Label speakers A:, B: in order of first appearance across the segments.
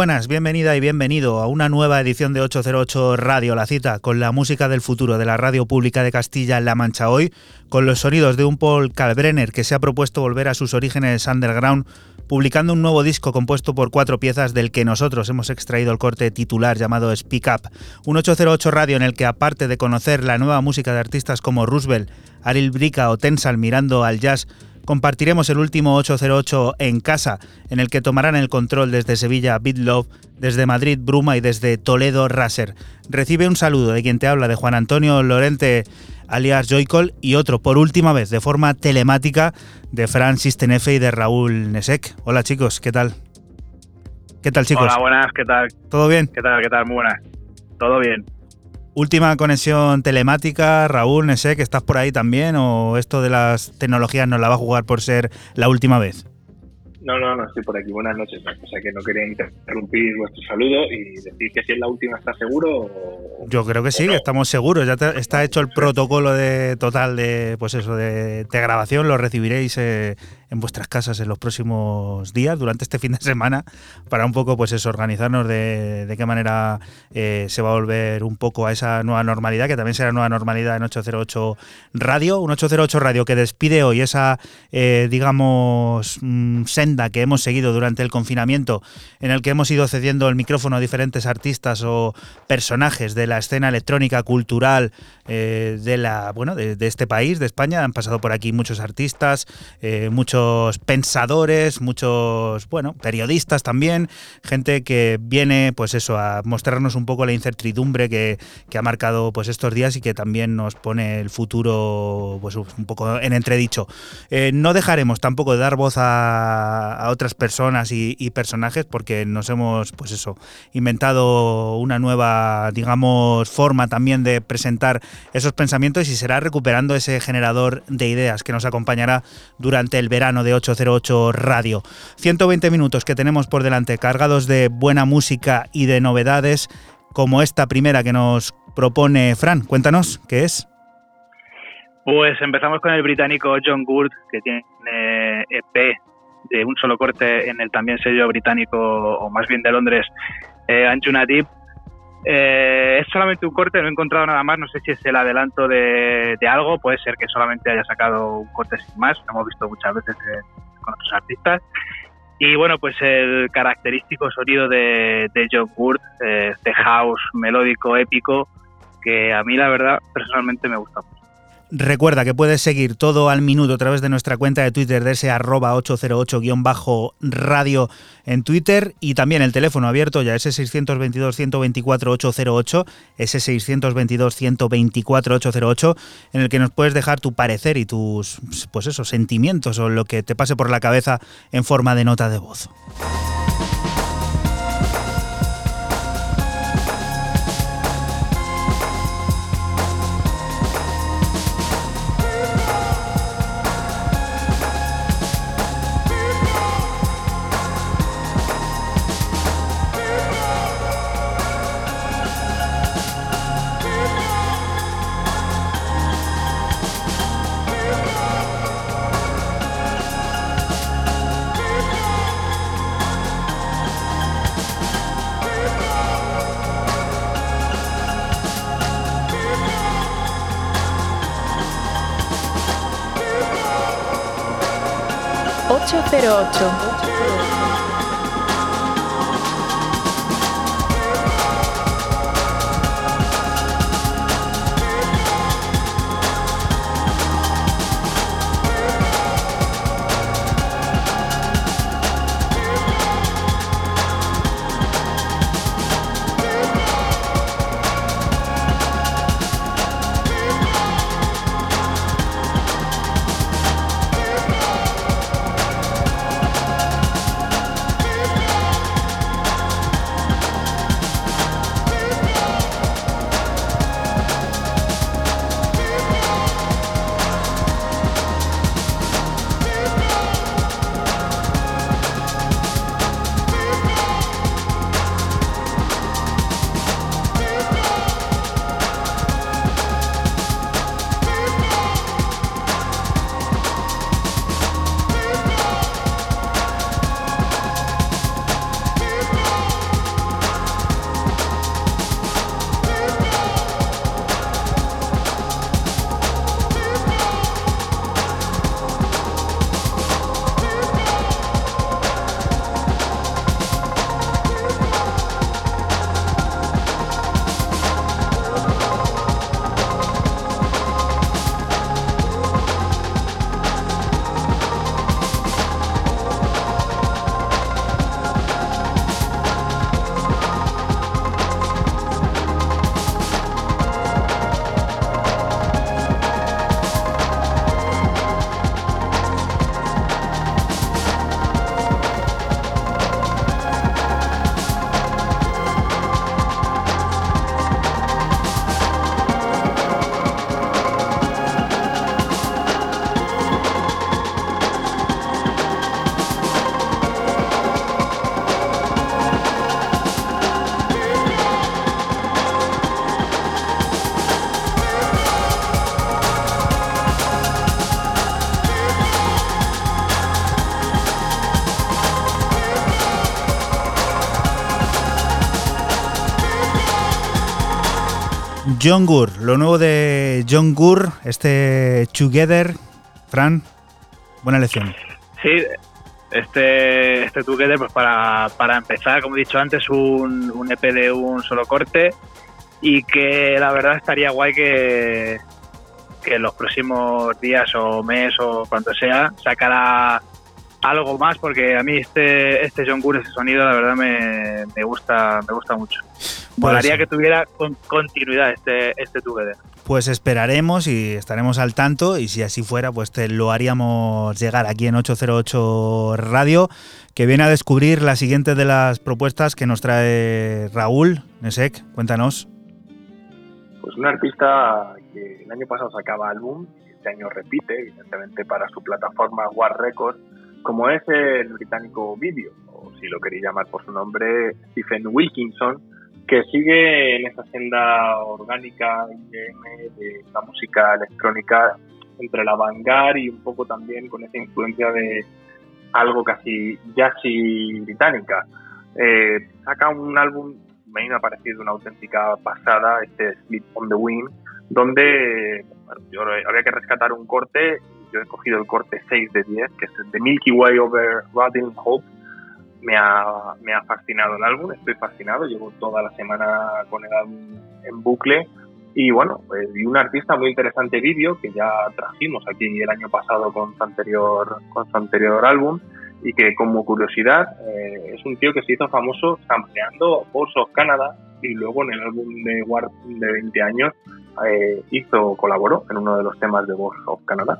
A: Buenas, bienvenida y bienvenido a una nueva edición de 808 Radio La Cita con la música del futuro de la radio pública de Castilla-La Mancha. Hoy, con los sonidos de un Paul Kalbrenner que se ha propuesto volver a sus orígenes underground publicando un nuevo disco compuesto por cuatro piezas del que nosotros hemos extraído el corte titular llamado Speak Up, un 808 radio en el que aparte de conocer la nueva música de artistas como Roosevelt, Aril Brica o Tensal mirando al jazz, compartiremos el último 808 en casa, en el que tomarán el control desde Sevilla Beat Love, desde Madrid Bruma y desde Toledo Raser. Recibe un saludo de quien te habla, de Juan Antonio Lorente alias Joycol y otro por última vez de forma telemática de Francis Tenefe y de Raúl Nesek. Hola chicos, ¿qué tal? ¿Qué tal chicos?
B: Hola, buenas, ¿qué tal?
A: ¿Todo bien?
B: ¿Qué tal? ¿Qué tal? Muy buenas. Todo bien.
A: Última conexión telemática, Raúl, no sé, que estás por ahí también o esto de las tecnologías nos la va a jugar por ser la última vez.
C: No, no, no estoy por aquí. Buenas noches. O sea que no quería interrumpir vuestro saludo y decir que si es la última está seguro.
A: Yo creo que sí, estamos seguros. Ya está hecho el protocolo de total de pues eso de, grabación. Lo recibiréis eh, en vuestras casas en los próximos días, durante este fin de semana, para un poco pues eso, organizarnos de, qué manera eh, se va a volver un poco a esa nueva normalidad, que también será nueva normalidad en 808 Radio, un 808 Radio que despide hoy esa, eh, digamos, mm, senda que hemos seguido durante el confinamiento, en el que hemos ido cediendo el micrófono a diferentes artistas o personajes de la escena electrónica, cultural, eh, de la bueno de, este país, de España. Han pasado por aquí muchos artistas, muchos pensadores, muchos, bueno, periodistas también, gente que viene, pues eso, a mostrarnos un poco la incertidumbre que, ha marcado pues estos días y que también nos pone el futuro pues un poco en entredicho. Eh, no dejaremos tampoco de dar voz a, otras personas y, personajes porque nos hemos, pues eso, inventado una nueva, digamos, forma también de presentar esos pensamientos y será recuperando ese generador de ideas que nos acompañará durante el verano de 808 Radio. 120 minutos que tenemos por delante cargados de buena música y de novedades como esta primera que nos propone Fran. Cuéntanos, ¿qué es?
B: Pues empezamos con el británico John Gould, que tiene EP de un solo corte en el también sello británico, o más bien de Londres, eh, Anjuna Deep, eh, es solamente un corte, no he encontrado nada más, no sé si es el adelanto de, algo, puede ser que solamente haya sacado un corte sin más, lo hemos visto muchas veces con otros artistas. Y bueno, pues el característico sonido de, de John Wood, eh, este house melódico, épico, que a mí la verdad personalmente me gusta mucho.
A: Recuerda que puedes seguir todo al minuto a través de nuestra cuenta de Twitter de ese arroba 808-radio en Twitter y también el teléfono abierto ya ese 622-124-808, ese 622-124-808 en el que nos puedes dejar tu parecer y tus pues esos sentimientos o lo que te pase por la cabeza en forma de nota de voz.
D: 808.
A: John Gur, lo nuevo de John Gur, este Together. Fran, buena lección.
B: Sí, este, este Together, pues para, para empezar, como he dicho antes, un, un EP de un solo corte y que la verdad estaría guay que, que en los próximos días o mes o cuando sea sacara algo más porque a mí este este John Gur, ese sonido la verdad me, me gusta me gusta mucho Molaría que tuviera con, continuidad este este Together
A: pues esperaremos y estaremos al tanto y si así fuera pues te lo haríamos llegar aquí en 808 Radio que viene a descubrir la siguiente de las propuestas que nos trae Raúl Nesek. Cuéntanos.
C: Pues un artista que el año pasado sacaba álbum y este año repite, evidentemente para su plataforma War Records, como es el británico Video, o si lo queréis llamar por su nombre, Stephen Wilkinson, que sigue en esa senda orgánica de la música electrónica entre la vanguard y un poco también con esa influencia de algo casi jazzy británica. Eh, saca un álbum me ha parecido una auténtica pasada este Sleep on the Wind, donde yo había que rescatar un corte, yo he cogido el corte 6 de 10, que es el de Milky Way over Rotting Hope, me ha, me ha fascinado el álbum, estoy fascinado, llevo toda la semana con el álbum en bucle y bueno, pues, y un artista muy interesante vídeo que ya trajimos aquí el año pasado con su anterior, con su anterior álbum y que como curiosidad eh, es un tío que se hizo famoso sampleando Force of Canada y luego en el álbum de War de 20 años eh, hizo colaboró en uno de los temas de Force of Canada.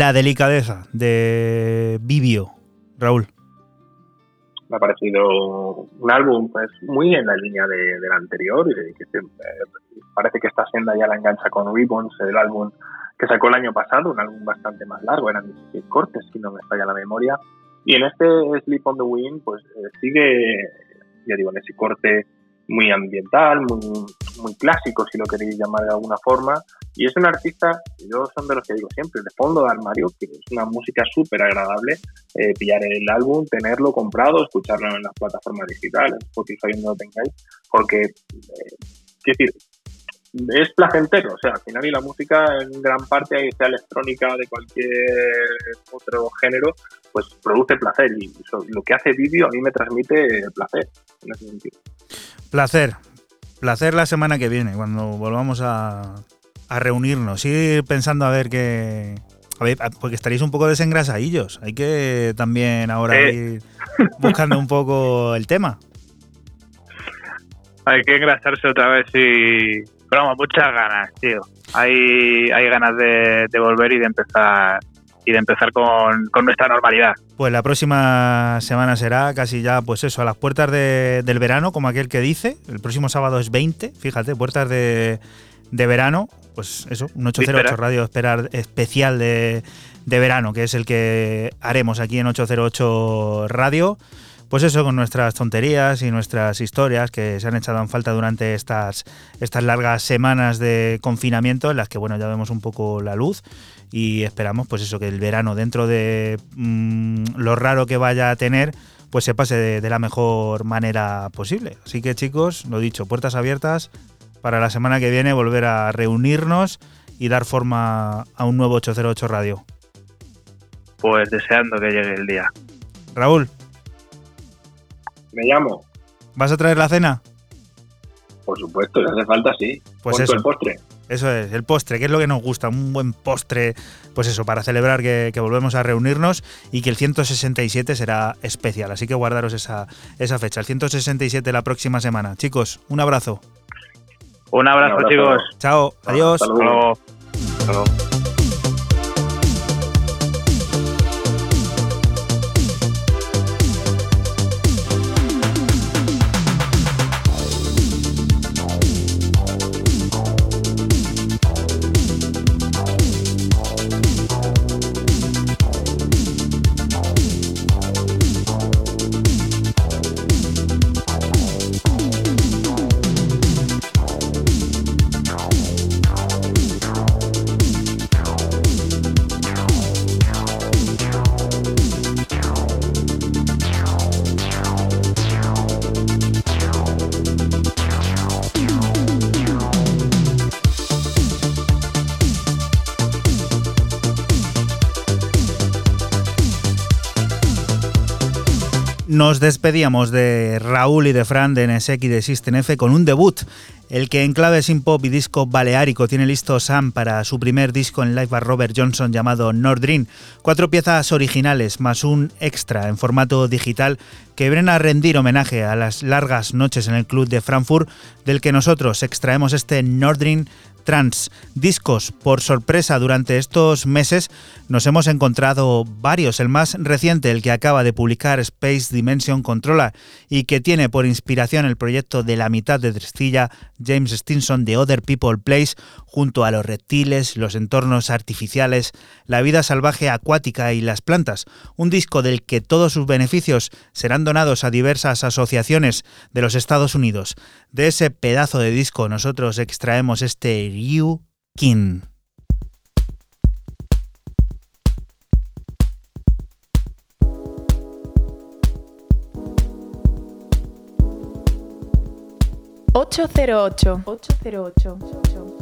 A: La delicadeza de Vivio, Raúl.
C: Me ha parecido un álbum pues muy en la línea de, del anterior y que eh, parece que esta senda ya la engancha con Ribbons, el álbum que sacó el año pasado, un álbum bastante más largo, eran 16 cortes si no me falla la memoria. Y en este Sleep on the Wind pues eh, sigue, ya digo, en ese corte muy ambiental, muy, muy clásico, si lo queréis llamar de alguna forma. Y es un artista, yo son de los que digo siempre, de fondo de armario, que es una música súper agradable. Eh, pillar el álbum, tenerlo comprado, escucharlo en las plataformas digitales, Spotify, no lo tengáis, porque, eh, decir, es placentero, o sea, al final y la música en gran parte, sea electrónica de cualquier otro género, pues produce placer y lo que hace vídeo a mí me transmite placer en ese sentido.
A: Placer, placer la semana que viene, cuando volvamos a, a reunirnos, ir pensando a ver qué... A ver, porque estaréis un poco desengrasadillos, hay que también ahora ir buscando un poco el tema.
B: Hay que engrasarse otra vez y pero vamos, muchas ganas, tío. Hay, hay ganas de, volver y de empezar y de empezar con, nuestra normalidad.
A: Pues la próxima semana será casi ya, pues eso, a las puertas del verano, como aquel que dice. El próximo sábado es 20, fíjate, puertas de, verano. Pues eso, un 808 Radio esperar especial de, de verano, que es el que haremos aquí en 808 Radio pues eso, con nuestras tonterías y nuestras historias que se han echado en falta durante estas, estas largas semanas de confinamiento en las que, bueno, ya vemos un poco la luz y esperamos, pues eso, que el verano, dentro de mm, lo raro que vaya a tener, pues se pase de, la mejor manera posible. Así que, chicos, lo dicho, puertas abiertas para la semana que viene volver a reunirnos y dar forma a un nuevo 808 Radio.
B: Pues deseando que llegue el día.
A: Raúl.
C: Me llamo.
A: ¿Vas a traer la cena?
C: Por supuesto, si hace falta, sí.
A: Pues eso. el postre. Eso es, el postre, que es lo que nos gusta, un buen postre, pues eso, para celebrar que, volvemos a reunirnos y que el 167 será especial. Así que guardaros esa, esa fecha, el 167 la próxima semana. Chicos, un abrazo.
B: Un abrazo, chicos.
A: Chao, adiós. Nos despedíamos de Raúl y de Fran de NSX y de System F con un debut, el que en clave sin pop y disco baleárico tiene listo Sam para su primer disco en live a Robert Johnson llamado Nordrin. Cuatro piezas originales más un extra en formato digital que vienen a rendir homenaje a las largas noches en el club de Frankfurt, del que nosotros extraemos este Nordrin trans discos. Por sorpresa, durante estos meses nos hemos encontrado varios. El más reciente, el que acaba de publicar Space Dimension Controller y que tiene por inspiración el proyecto de la mitad de Tristilla James Stinson de Other People Place, junto a los reptiles, los entornos artificiales, la vida salvaje acuática y las plantas. Un disco del que todos sus beneficios serán donados a diversas asociaciones de los Estados Unidos. De ese pedazo de disco nosotros extraemos este Ryu Kin.
D: Ocho cero ocho. Ocho cero ocho.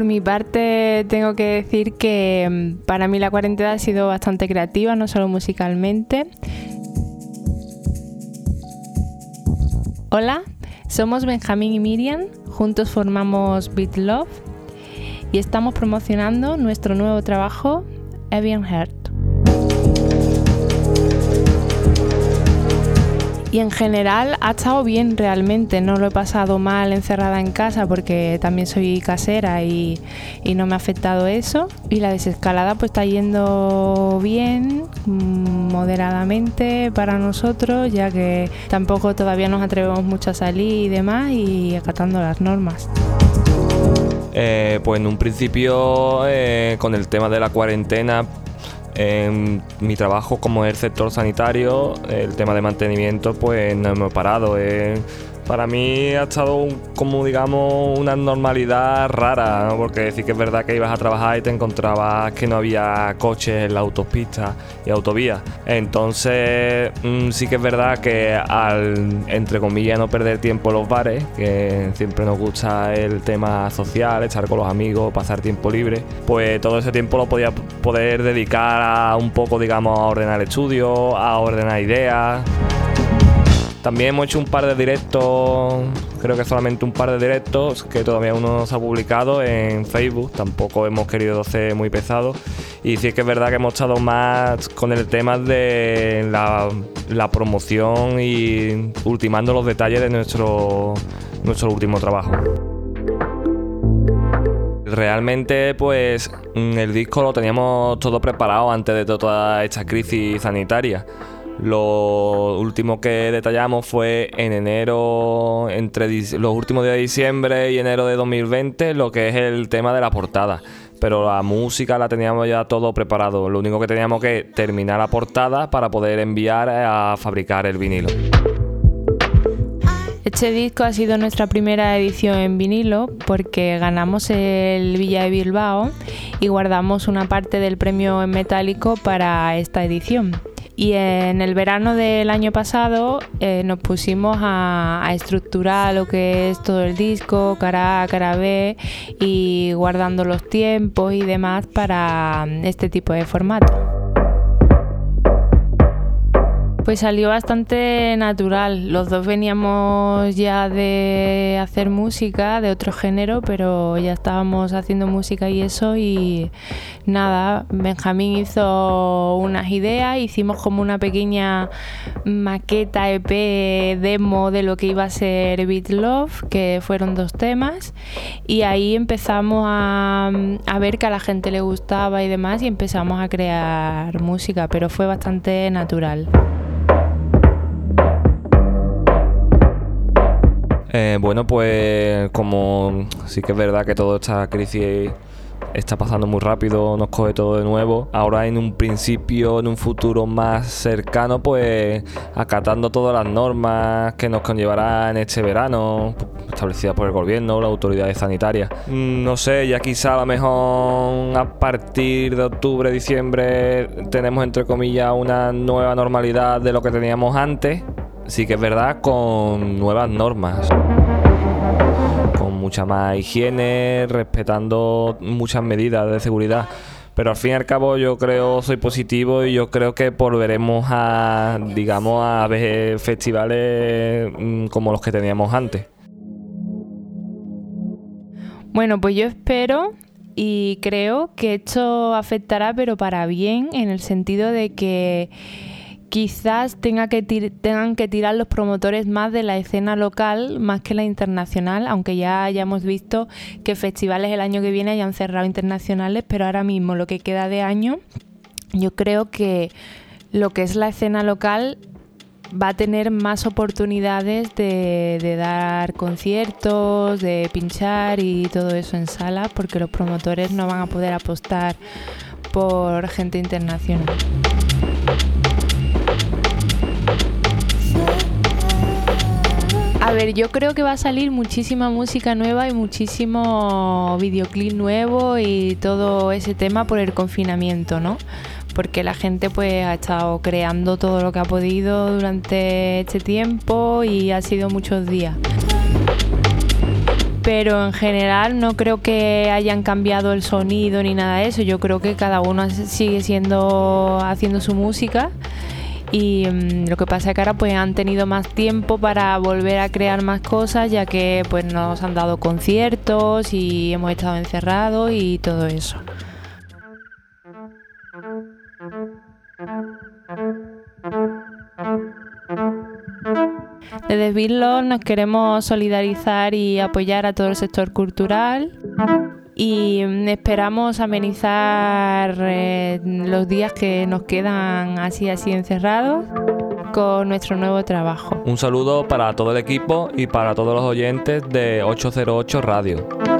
D: Por mi parte, tengo que decir que mm, para mí la cuarentena ha sido bastante creativa, no solo musicalmente. Hola, somos Benjamín y Miriam, juntos formamos Beat Love y estamos promocionando nuestro nuevo trabajo, Evian Heart. Y en general ha estado bien realmente, no lo he pasado mal encerrada en casa porque también soy casera y, y no me ha afectado eso. Y la desescalada pues está yendo bien, mm, moderadamente para nosotros, ya que tampoco todavía nos atrevemos mucho a salir y demás y acatando las normas.
E: Eh, pues en un principio eh, con el tema de la cuarentena en mi trabajo como el sector sanitario, el tema de mantenimiento, pues no hemos parado. eh. Para mí ha estado un- como, digamos, una normalidad rara, ¿no? porque sí que es verdad que ibas a trabajar y te encontrabas que no había coches en la autopista y autovías. Entonces, mm, sí que es verdad que al, entre comillas, no perder tiempo en los bares, que siempre nos gusta el tema social, estar con los amigos, pasar tiempo libre, pues todo ese tiempo lo podía poder dedicar a un poco, digamos, a ordenar el estudio, a ordenar ideas. También hemos hecho un par de directos, creo que solamente un par de directos, que todavía uno no se ha publicado en Facebook, tampoco hemos querido ser muy pesados. Y sí que es verdad que hemos estado más con el tema de la, la promoción y ultimando los detalles de nuestro, nuestro último trabajo. Realmente, pues el disco lo teníamos todo preparado antes de toda esta crisis sanitaria. Lo último que detallamos fue en enero, entre los últimos días de diciembre y enero de 2020, lo que es el tema de la portada. Pero la música la teníamos ya todo preparado. Lo único que teníamos que terminar la portada para poder enviar a fabricar el vinilo.
D: Este disco ha sido nuestra primera edición en vinilo porque ganamos el Villa de Bilbao y guardamos una parte del premio en metálico para esta edición. Y en el verano del año pasado eh, nos pusimos a, a estructurar lo que es todo el disco, cara A, cara B, y guardando los tiempos y demás para este tipo de formato. Pues salió bastante natural. Los dos veníamos ya de hacer música de otro género, pero ya estábamos haciendo música y eso y nada, Benjamín hizo unas ideas, hicimos como una pequeña maqueta EP demo de lo que iba a ser Beat Love, que fueron dos temas y ahí empezamos a, a ver que a la gente le gustaba y demás y empezamos a crear música, pero fue bastante natural.
E: Eh, bueno, pues como sí que es verdad que toda esta crisis está pasando muy rápido, nos coge todo de nuevo. Ahora en un principio, en un futuro más cercano, pues acatando todas las normas que nos conllevará en este verano, establecidas por el gobierno, las autoridades sanitarias. Mm, No sé, ya quizá a lo mejor a partir de octubre, diciembre, tenemos entre comillas una nueva normalidad de lo que teníamos antes. Sí que es verdad, con nuevas normas con mucha más higiene, respetando muchas medidas de seguridad. Pero al fin y al cabo yo creo, soy positivo y yo creo que volveremos a, digamos, a ver festivales mm, como los que teníamos antes.
D: Bueno, pues yo espero y creo que esto afectará, pero para bien, en el sentido de que quizás tenga que tengan que tirar los promotores más de la escena local más que la internacional, aunque ya hayamos visto que festivales el año que viene hayan cerrado internacionales, pero ahora mismo lo que queda de año, yo creo que lo que es la escena local va a tener más oportunidades de, dar conciertos, de pinchar y todo eso en sala, porque los promotores no van a poder apostar por gente internacional. A ver, yo creo que va a salir muchísima música nueva y muchísimo videoclip nuevo y todo ese tema por el confinamiento, ¿no? Porque la gente pues ha estado creando todo lo que ha podido durante este tiempo y ha sido muchos días. Pero en general no creo que hayan cambiado el sonido ni nada de eso. Yo creo que cada uno sigue siendo haciendo su música y mm, lo que pasa es que ahora pues han tenido más tiempo para volver a crear más cosas ya que pues nos han dado conciertos y hemos estado encerrados y todo eso. Desde Bitlos nos queremos solidarizar y apoyar a todo el sector cultural y mm, esperamos amenizar eh, los días que nos quedan así así encerrados con nuestro nuevo trabajo.
F: Un saludo para todo el equipo y para todos los oyentes de 808 Radio.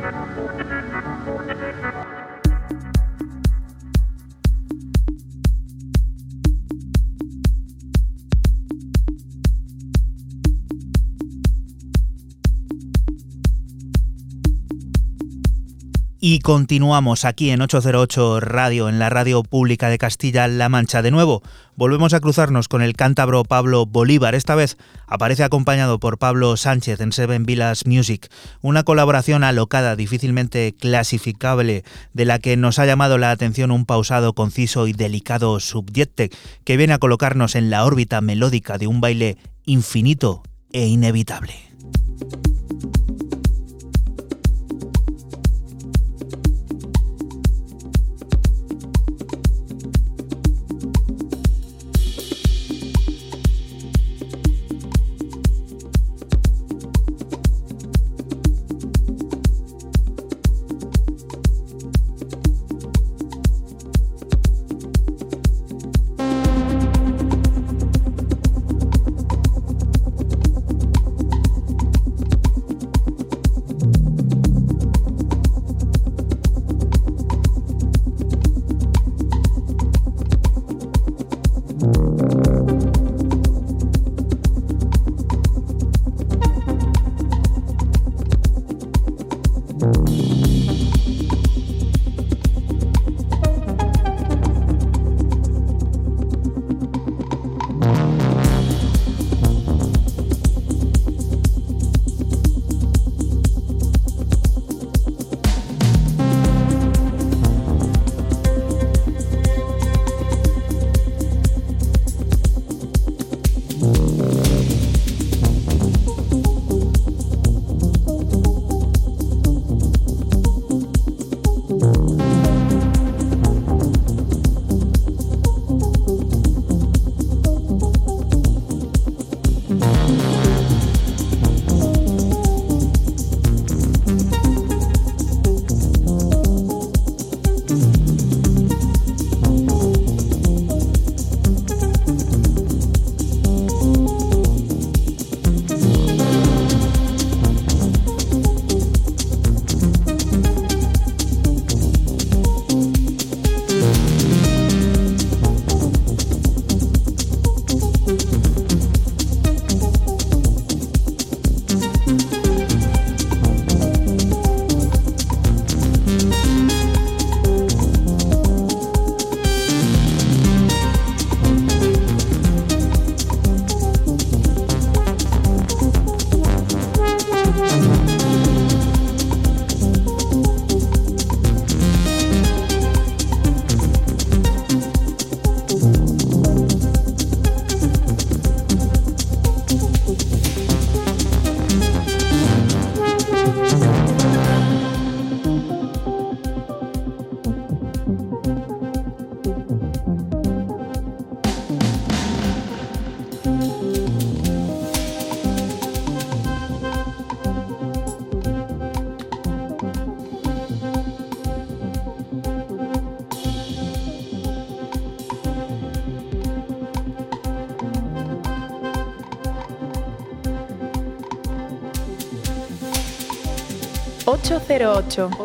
A: Y continuamos aquí en 808 Radio, en la radio pública de Castilla-La Mancha. De nuevo, volvemos a cruzarnos con el cántabro Pablo Bolívar. Esta vez aparece acompañado por Pablo Sánchez en Seven Villas Music, una colaboración alocada, difícilmente clasificable, de la que nos ha llamado la atención un pausado, conciso y delicado subyecte que viene a colocarnos en la órbita melódica de un baile infinito e inevitable.
G: 808.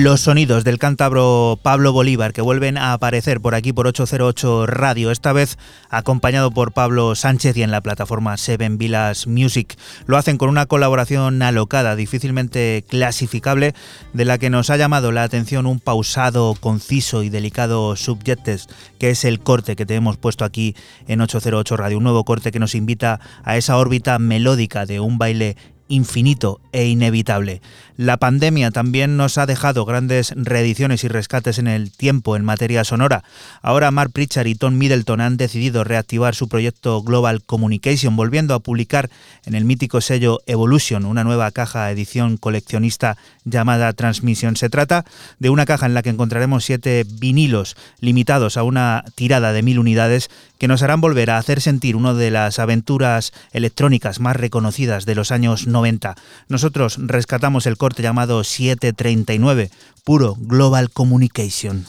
A: Los sonidos del cántabro Pablo Bolívar que vuelven a aparecer por aquí por 808 Radio, esta vez acompañado por Pablo Sánchez y en la plataforma Seven Villas Music. Lo hacen con una colaboración alocada, difícilmente clasificable, de la que nos ha llamado la atención un pausado, conciso y delicado subjectes, que es el corte que te hemos puesto aquí en 808 Radio, un nuevo corte que nos invita a esa órbita melódica de un baile infinito e inevitable. La pandemia también nos ha dejado grandes reediciones y rescates en el tiempo en materia sonora. Ahora Mark Pritchard y Tom Middleton han decidido reactivar su proyecto Global Communication, volviendo a publicar en el mítico sello Evolution una nueva caja edición coleccionista llamada Transmission. Se trata de una caja en la que encontraremos siete vinilos limitados a una tirada de mil unidades que nos harán volver a hacer sentir una de las aventuras electrónicas más reconocidas de los años 90. Nosotros rescatamos el corte llamado 739, puro Global Communication.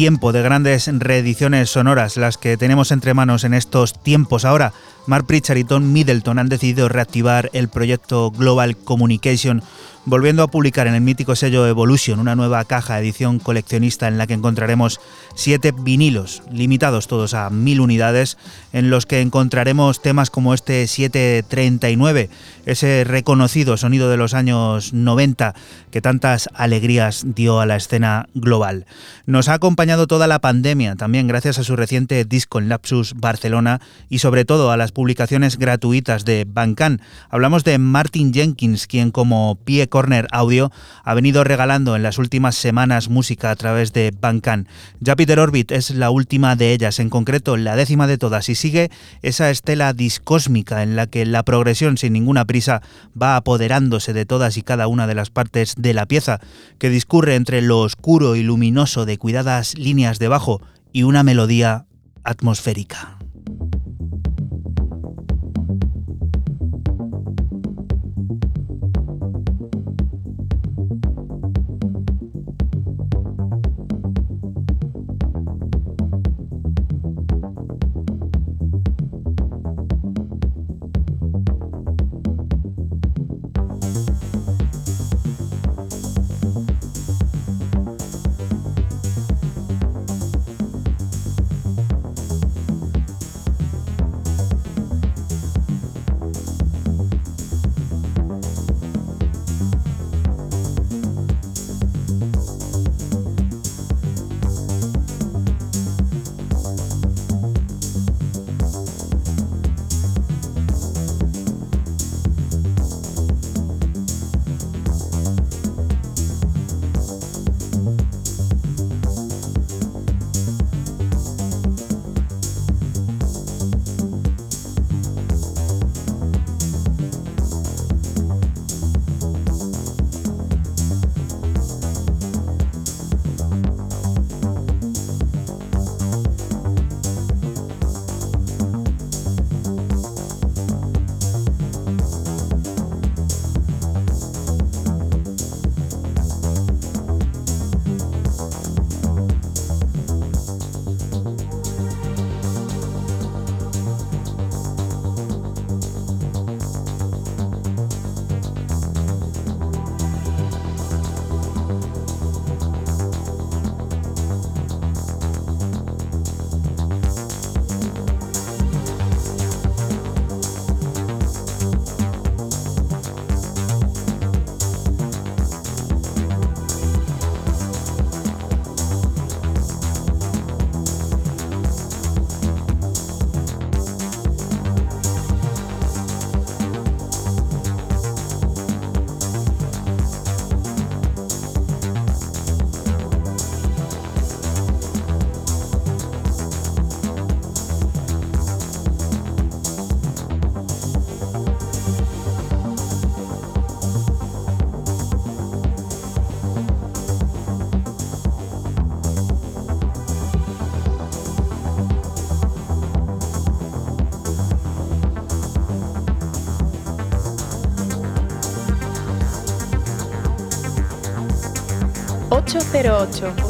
A: Tiempo de grandes reediciones sonoras las que tenemos entre manos en estos tiempos. Ahora Mark Pritchard y Tom Middleton han decidido reactivar el proyecto Global Communication volviendo a publicar en el mítico sello Evolution una nueva caja edición coleccionista en la que encontraremos siete vinilos, limitados todos a mil unidades, en los que encontraremos temas como este 739, ese reconocido sonido de los años 90 que tantas alegrías dio a la escena global. Nos ha acompañado toda la pandemia, también gracias a su reciente disco en Lapsus Barcelona y sobre todo a las publicaciones gratuitas de Bancan. Hablamos de Martin Jenkins, quien como pie Corner Audio ha venido regalando en las últimas semanas música a través de Bandcamp. Jupiter Orbit es la última de ellas, en concreto la décima de todas, y sigue esa estela discósmica en la que la progresión sin ninguna prisa va apoderándose de todas y cada una de las partes de la pieza, que discurre entre lo oscuro y luminoso de cuidadas líneas de bajo y una melodía atmosférica.
G: 808.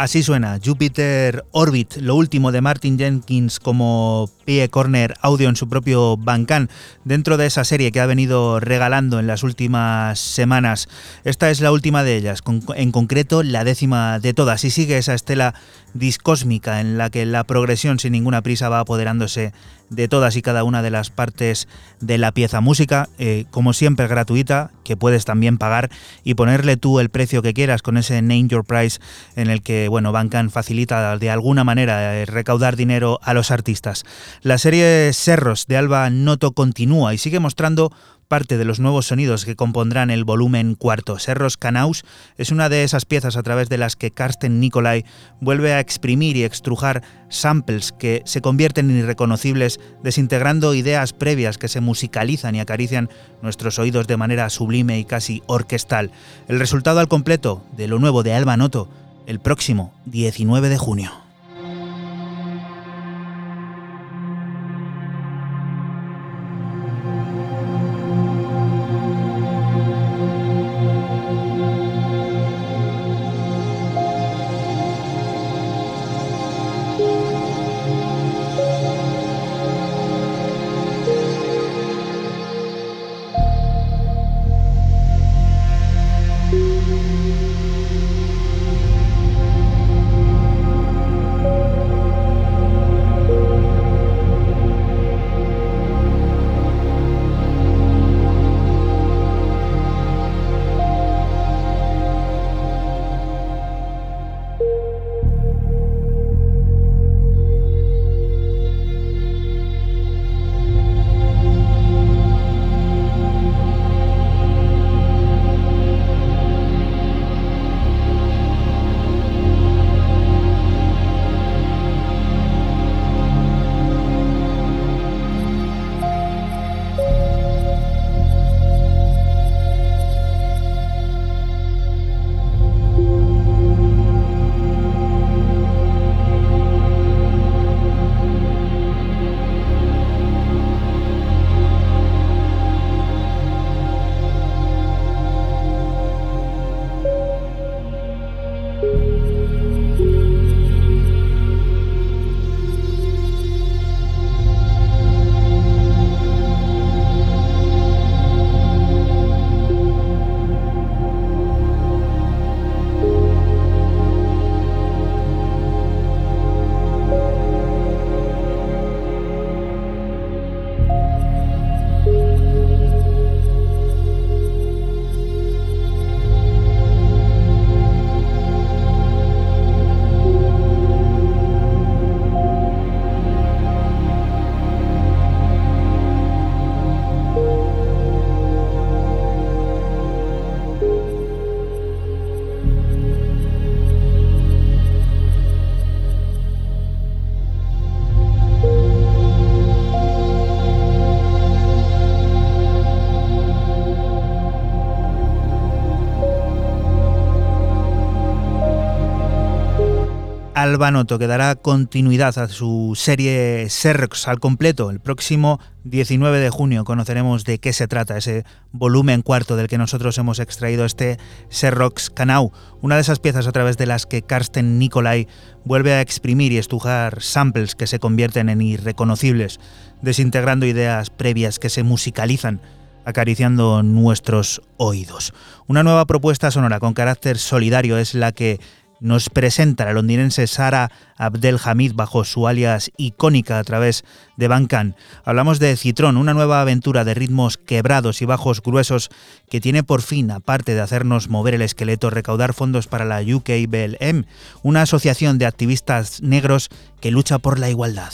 A: Así suena Jupiter Orbit, lo último de Martin Jenkins como pie corner audio en su propio Bandcamp, dentro de esa serie que ha venido regalando en las últimas semanas. Esta es la última de ellas, en concreto la décima de todas, y sigue esa estela discósmica en la que la progresión sin ninguna prisa va apoderándose de todas y cada una de las partes de la pieza música, eh, como siempre gratuita, que puedes también pagar y ponerle tú el precio que quieras con ese Name Your Price en el que, bueno, Bancan facilita de alguna manera eh, recaudar dinero a los artistas. La serie Cerros de Alba Noto continúa y sigue mostrando parte de los nuevos sonidos que compondrán el volumen cuarto. Serros Canaus es una de esas piezas a través de las que Karsten Nicolai vuelve a exprimir y extrujar samples que se convierten en irreconocibles, desintegrando ideas previas que se musicalizan y acarician nuestros oídos de manera sublime y casi orquestal. El resultado al completo de lo nuevo de Alba Noto el próximo 19 de junio. Alba Noto, que dará continuidad a su serie Serrox al completo. El próximo 19 de junio conoceremos de qué se trata ese volumen cuarto del que nosotros hemos extraído este Serrox Canau, una de esas piezas a través de las que Karsten Nicolai vuelve a exprimir y estujar samples que se convierten en irreconocibles, desintegrando ideas previas que se musicalizan acariciando nuestros oídos. Una nueva propuesta sonora con carácter solidario es la que nos presenta la londinense Sara Abdelhamid bajo su alias icónica a través de Bancan. Hablamos de Citrón, una nueva aventura de ritmos quebrados y bajos gruesos que tiene por fin, aparte de hacernos mover el esqueleto, recaudar fondos para la UK BLM, una asociación de activistas negros que lucha por la igualdad.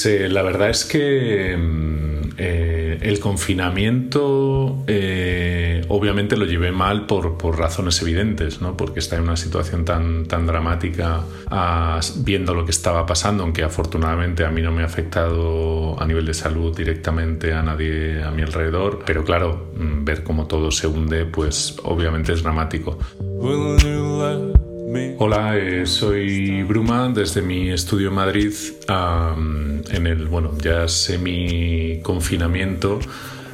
H: Pues eh, la verdad es que mm, eh, el confinamiento eh, obviamente lo llevé mal por, razones evidentes, ¿no? porque está en una situación tan, tan dramática viendo lo que estaba pasando, aunque afortunadamente a mí no me ha afectado a nivel de salud directamente a nadie a mi alrededor, pero claro, mm, ver cómo todo se hunde, pues obviamente es dramático. Hola, eh, soy Bruma desde mi estudio en Madrid en el, bueno, ya semi confinamiento.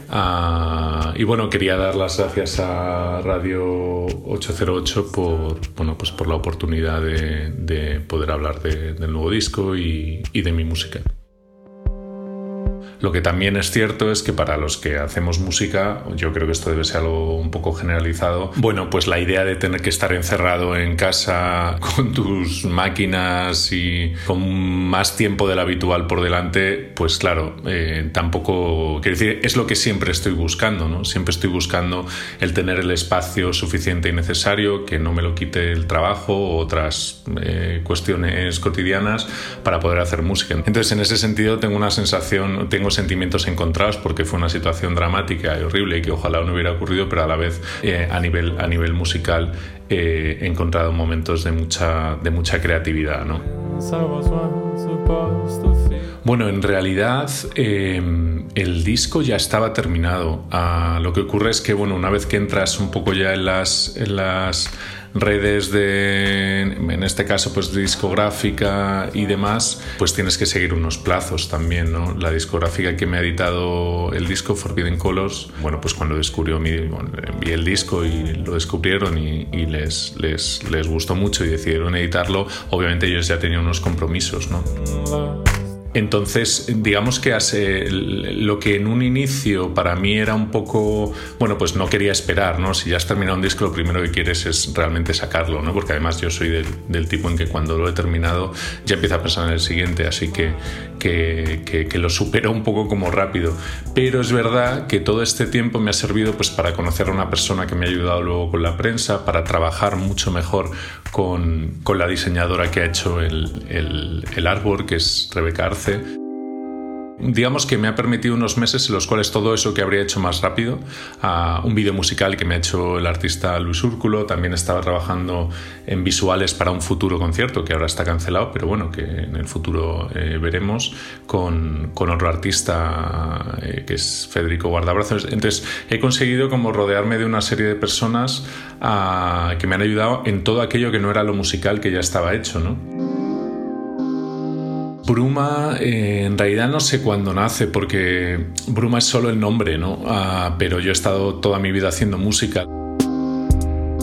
H: Ah, y bueno, quería dar las gracias a Radio 808 por, bueno, pues por la oportunidad de, poder hablar del nuevo disco y de mi música. Lo que también es cierto es que para los que hacemos música, yo creo que esto debe ser algo un poco generalizado, bueno, pues la idea de tener que estar encerrado en casa con tus máquinas y con más tiempo del habitual por delante, pues claro, eh, tampoco, quiero decir, es lo que siempre estoy buscando, ¿no? Siempre estoy buscando el tener el espacio suficiente y necesario, que no me lo quite el trabajo o otras eh, cuestiones cotidianas para poder hacer música. Entonces, en ese sentido, tengo una sensación, tengo sentimientos encontrados porque fue una situación dramática y horrible y que ojalá no hubiera ocurrido, pero a la vez eh, a, nivel, a nivel musical eh, he encontrado momentos de mucha, de mucha creatividad. ¿no? Bueno, en realidad eh, el disco ya estaba terminado. Ah, lo que ocurre es que, bueno, una vez que entras un poco ya en las, en las redes de, en este caso, pues discográfica y demás, pues tienes que seguir unos plazos también, ¿no? La discográfica que me ha editado el disco, Forbidden Colors, bueno, pues cuando descubrió mi, envié el disco y lo descubrieron y, les, les, les gustó mucho y decidieron editarlo, obviamente ellos ya tenían unos compromisos, ¿no? Entonces, digamos que hace, lo que en un inicio para mí era un poco, bueno, pues no quería esperar, ¿no? Si ya has terminado un disco, lo primero que quieres es realmente sacarlo, ¿no? Porque además yo soy del, tipo en que cuando lo he terminado ya empiezo a pensar en el siguiente, así que, que, que, lo supero un poco como rápido. Pero es verdad que todo este tiempo me ha servido pues para conocer a una persona que me ha ayudado luego con la prensa, para trabajar mucho mejor con, con la diseñadora que ha hecho el, el, el artwork, que es Rebeca Arce. Digamos que me ha permitido unos meses en los cuales todo eso que habría hecho más rápido, a un vídeo musical que me ha hecho el artista Luis Úrculo, también estaba trabajando en visuales para un futuro concierto que ahora está cancelado, pero bueno, que en el futuro eh, veremos con, otro artista eh, que es Federico Guardabrazos. Entonces he conseguido como rodearme de una serie de personas ah, que me han ayudado en todo aquello que no era lo musical que ya estaba hecho, ¿no? Bruma, eh, en realidad no sé cuándo nace, porque Bruma es solo el nombre, ¿no? Ah, pero yo he estado toda mi vida haciendo música.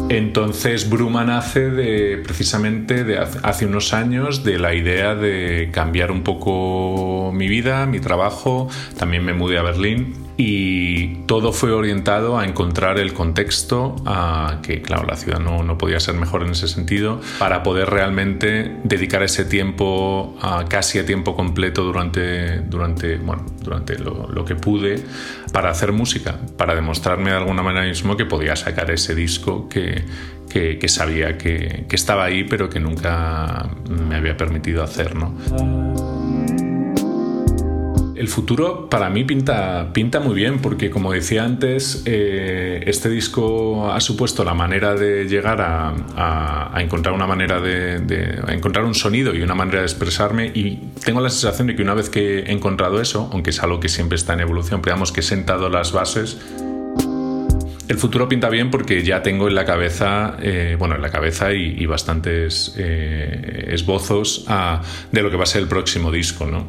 H: Entonces Bruma nace precisamente de hace unos años de la idea de cambiar un poco mi vida, mi trabajo. También me mudé a Berlín y todo fue orientado a encontrar el contexto, a que claro, la ciudad no, no podía ser mejor en ese sentido, para poder realmente dedicar ese tiempo a, casi a tiempo completo durante, durante, bueno, durante lo, lo, que pude para hacer música, para demostrarme de alguna manera mismo que podía sacar ese disco que, que, que sabía que, que, estaba ahí pero que nunca me había permitido hacer. ¿no? El futuro para mí pinta, pinta muy bien porque como decía antes, eh, este disco ha supuesto la manera de llegar a, encontrar una manera de, encontrar un sonido y una manera de expresarme y tengo la sensación de que una vez que he encontrado eso, aunque es algo que siempre está en evolución, pero que he sentado las bases, el futuro pinta bien porque ya tengo en la cabeza, eh, bueno, en la cabeza y, bastantes eh, esbozos de lo que va a ser el próximo disco, ¿no?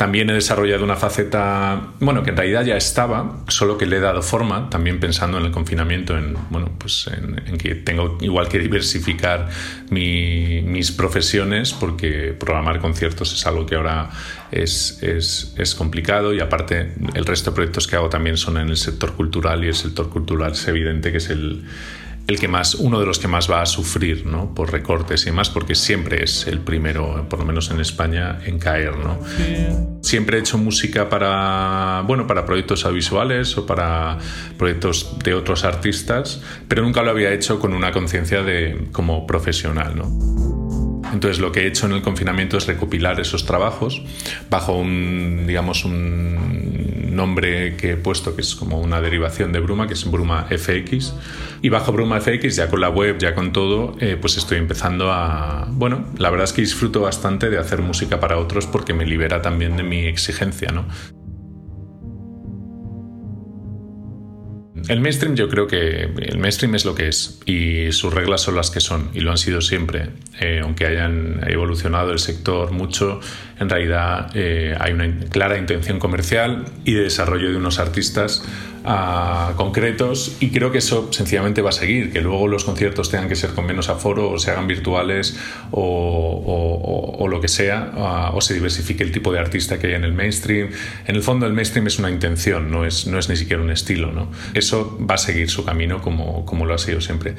H: También he desarrollado una faceta, bueno, que en realidad ya estaba, solo que le he dado forma, también pensando en el confinamiento, en, bueno, pues en, que tengo igual que diversificar mis profesiones, porque programar conciertos es algo que ahora es, es, es, complicado y aparte el resto de proyectos que hago también son en el sector cultural y el sector cultural es evidente que es el el que más, uno de los que más va a sufrir ¿no? por recortes y más, porque siempre es el primero, por lo menos en España, en caer. ¿no? Siempre he hecho música para, bueno, para proyectos audiovisuales o para proyectos de otros artistas, pero nunca lo había hecho con una conciencia de como profesional. ¿no? Entonces lo que he hecho en el confinamiento es recopilar esos trabajos bajo un, digamos, un nombre que he puesto que es como una derivación de Bruma, que es Bruma FX. Y bajo Bruma FX, ya con la web, ya con todo, eh, pues estoy empezando a... Bueno, la verdad es que disfruto bastante de hacer música para otros porque me libera también de mi exigencia, ¿no? El mainstream yo creo que el mainstream es lo que es y sus reglas son las que son y lo han sido siempre. Eh, aunque hayan evolucionado el sector mucho, en realidad eh, hay una clara intención comercial y de desarrollo de unos artistas concretos y creo que eso sencillamente va a seguir, que luego los conciertos tengan que ser con menos aforo o se hagan virtuales o, lo que sea, o se diversifique el tipo de artista que hay en el mainstream. En el fondo el mainstream es una intención, no es, no es ni siquiera un estilo. ¿no? Eso va a seguir su camino como, como lo ha sido siempre.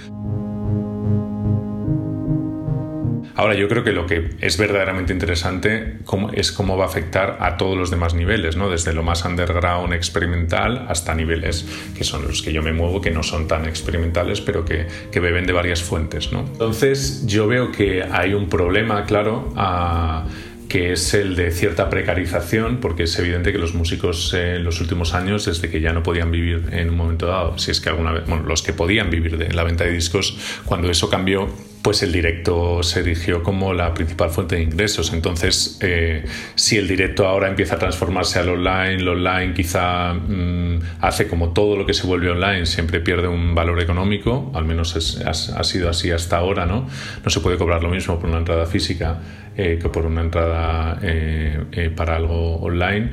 H: Ahora, yo creo que lo que es verdaderamente interesante es cómo va a afectar a todos los demás niveles, ¿no? desde lo más underground experimental hasta niveles que son los que yo me muevo, que no son tan experimentales, pero que, que beben de varias fuentes. ¿no? Entonces, yo veo que hay un problema, claro, a que es el de cierta precarización, porque es evidente que los músicos en los últimos años, desde que ya no podían vivir en un momento dado, si es que alguna vez, bueno, los que podían vivir de la venta de discos, cuando eso cambió, pues el directo se erigió como la principal fuente de ingresos. Entonces, eh, si el directo ahora empieza a transformarse al online, lo online quizá mm, hace como todo lo que se vuelve online, siempre pierde un valor económico, al menos ha, sido así hasta ahora, ¿no? No se puede cobrar lo mismo por una entrada física eh, que por una entrada eh, para algo online.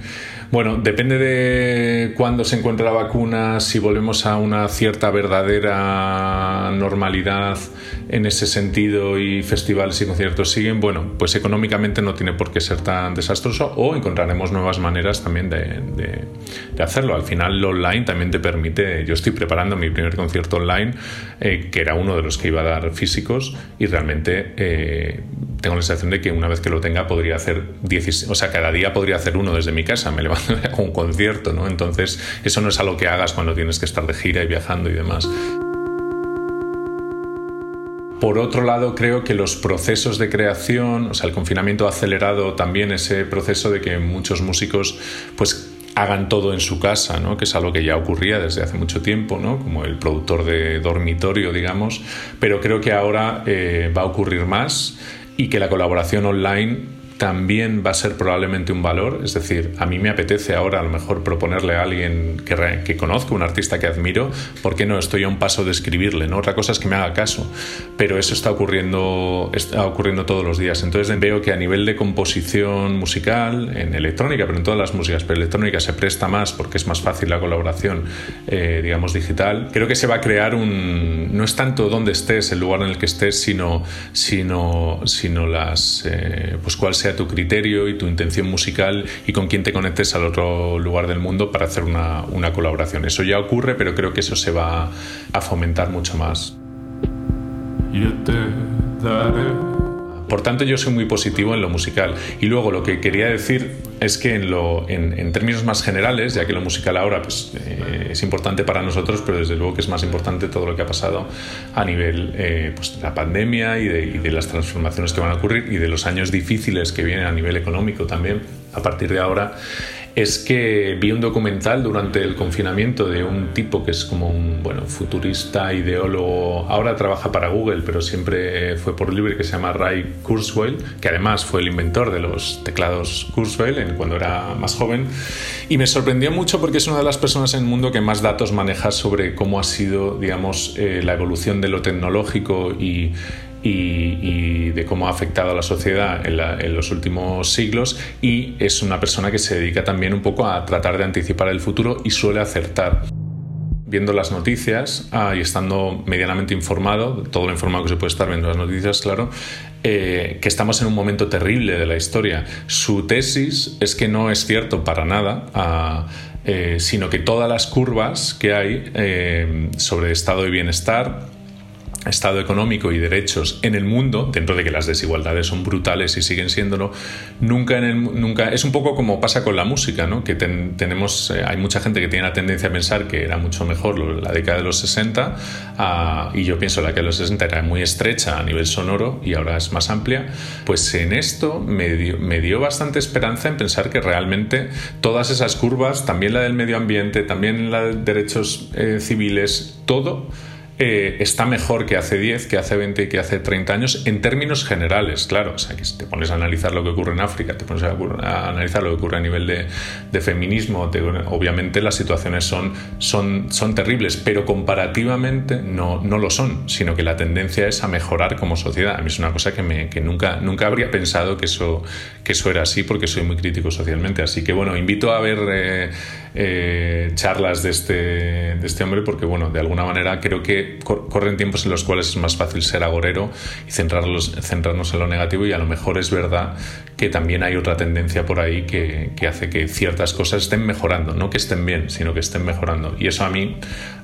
H: Bueno, depende de cuándo se encuentre la vacuna, si volvemos a una cierta verdadera normalidad en ese sentido y festivales y conciertos siguen, bueno, pues económicamente no tiene por qué ser tan desastroso o encontraremos nuevas maneras también de, hacerlo. Al final lo online también te permite, yo estoy preparando mi primer concierto online, eh, que era uno de los que iba a dar físicos y realmente eh, tengo la sensación de que una vez que lo tenga podría hacer 10, o sea, cada día podría hacer uno desde mi casa, me levanto un concierto, ¿no? Entonces eso no es algo que hagas cuando tienes que estar de gira y viajando y demás. Por otro lado, creo que los procesos de creación, o sea, el confinamiento ha acelerado también ese proceso de que muchos músicos, pues hagan todo en su casa, ¿no? que es algo que ya ocurría desde hace mucho tiempo, ¿no? como el productor de dormitorio, digamos, pero creo que ahora eh, va a ocurrir más y que la colaboración online también va a ser probablemente un valor. Es decir, a mí me apetece ahora a lo mejor proponerle a alguien que, conozco, un artista que admiro, ¿por qué no estoy a un paso de escribirle? ¿no? Otra cosa es que me haga caso, pero eso está ocurriendo, está ocurriendo todos los días. Entonces veo que a nivel de composición musical, en electrónica, pero en todas las músicas, pero electrónica se presta más porque es más fácil la colaboración, eh, digamos, digital. Creo que se va a crear un... No es tanto dónde estés, el lugar en el que estés, sino, sino, sino las... Eh, pues cuál sea tu criterio y tu intención musical y con quién te conectes al otro lugar del mundo para hacer una, una colaboración. Eso ya ocurre, pero creo que eso se va a fomentar mucho más. Yo te daré por tanto, yo soy muy positivo en lo musical. Y luego lo que quería decir es que en, términos más generales, ya que lo musical ahora pues, eh, es importante para nosotros, pero desde luego que es más importante todo lo que ha pasado a nivel eh, pues, de la pandemia y de, y de las transformaciones que van a ocurrir y de los años difíciles que vienen a nivel económico también a partir de ahora es que vi un documental durante el confinamiento de un tipo que es como un bueno, futurista, ideólogo, ahora trabaja para Google, pero siempre fue por libre, que se llama Ray Kurzweil, que además fue el inventor de los teclados Kurzweil cuando era más joven. Y me sorprendió mucho porque es una de las personas en el mundo que más datos maneja sobre cómo ha sido, digamos, eh, la evolución de lo tecnológico y y, de cómo ha afectado a la sociedad en, los últimos siglos y es una persona que se dedica también un poco a tratar de anticipar el futuro y suele acertar. Viendo las noticias ah, y estando medianamente informado, todo lo informado que se puede estar viendo las noticias, claro, eh, que estamos en un momento terrible de la historia. Su tesis es que no es cierto para nada. Ah, eh, sino que todas las curvas que hay eh, sobre estado de bienestar estado económico y derechos en el mundo, dentro de que las desigualdades son brutales y siguen siéndolo, nunca, en el, nunca es un poco como pasa con la música, ¿no? que tenemos, eh, hay mucha gente que tiene la tendencia a pensar que era mucho mejor la década de los 60 ah, y yo pienso la que de los 60 era muy estrecha a nivel sonoro y ahora es más amplia, pues en esto me dio, me dio bastante esperanza en pensar que realmente todas esas curvas, también la del medio ambiente, también la de derechos eh, civiles, todo, eh, está mejor que hace 10, que hace 20 y que hace 30 años en términos generales, claro. O sea, que si te pones a analizar lo que ocurre en África, te pones a, analizar lo que ocurre a nivel de, feminismo, obviamente las situaciones son, son, son terribles, pero comparativamente no, no lo son, sino que la tendencia es a mejorar como sociedad. A mí es una cosa que, me, que nunca, nunca habría pensado que eso, que eso era así, porque soy muy crítico socialmente. Así que bueno, invito a ver... Eh, eh, charlas de este, de este hombre porque, bueno, de alguna manera creo que corren tiempos en los cuales es más fácil ser agorero y centrarlos, centrarnos en lo negativo y a lo mejor es verdad que también hay otra tendencia por ahí que, que hace que ciertas cosas estén mejorando, no que estén bien, sino que estén mejorando. Y eso a mí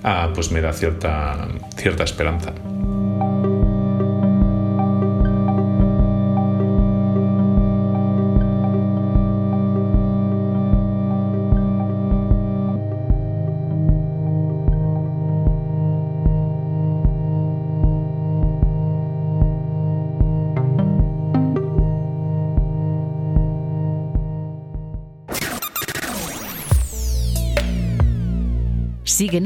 H: ah, pues me da cierta, cierta esperanza.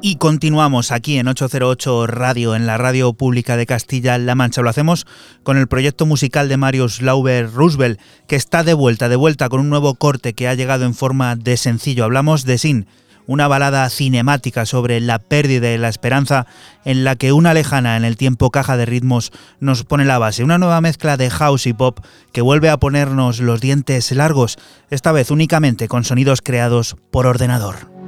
A: Y continuamos aquí en 808 Radio, en la radio pública de Castilla-La Mancha. Lo hacemos con el proyecto musical de Marius Lauber Roosevelt, que está de vuelta, de vuelta con un nuevo corte que ha llegado en forma de sencillo. Hablamos de Sin, una balada cinemática sobre la pérdida y la esperanza en la que una lejana en el tiempo caja de ritmos nos pone la base. Una nueva mezcla de house y pop que vuelve a ponernos los dientes largos, esta vez únicamente con sonidos creados por ordenador.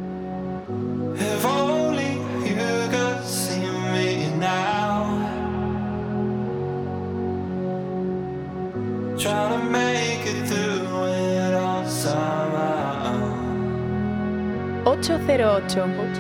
G: 808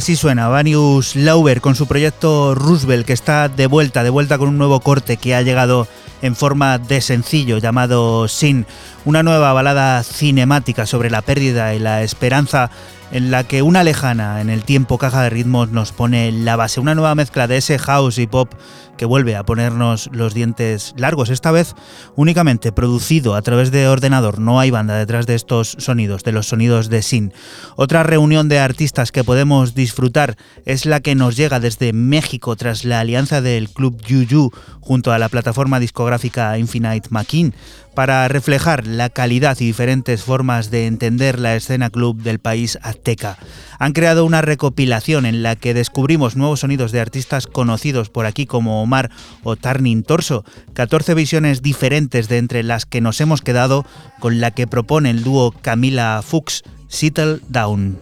G: Así suena Vanius Lauber con su proyecto Roosevelt que está de vuelta, de vuelta con un nuevo corte que ha llegado en forma de sencillo llamado Sin, una nueva balada cinemática sobre la pérdida y la esperanza en la que una lejana en el tiempo caja de ritmos nos pone la base, una nueva mezcla de ese house y pop que vuelve a ponernos los dientes largos, esta vez únicamente producido a través de ordenador, no hay banda detrás de estos sonidos, de los sonidos de Sin. Otra reunión de artistas que podemos disfrutar es la que nos llega desde México tras la alianza del Club Yuyu junto a la plataforma discográfica Infinite Machine para reflejar la calidad y diferentes formas de entender la escena club del país azteca. Han creado una recopilación en la que descubrimos nuevos sonidos de artistas conocidos por aquí como Omar o Turning Torso, 14 visiones diferentes de entre las que nos hemos quedado con la que propone el dúo Camila Fuchs, Settle Down.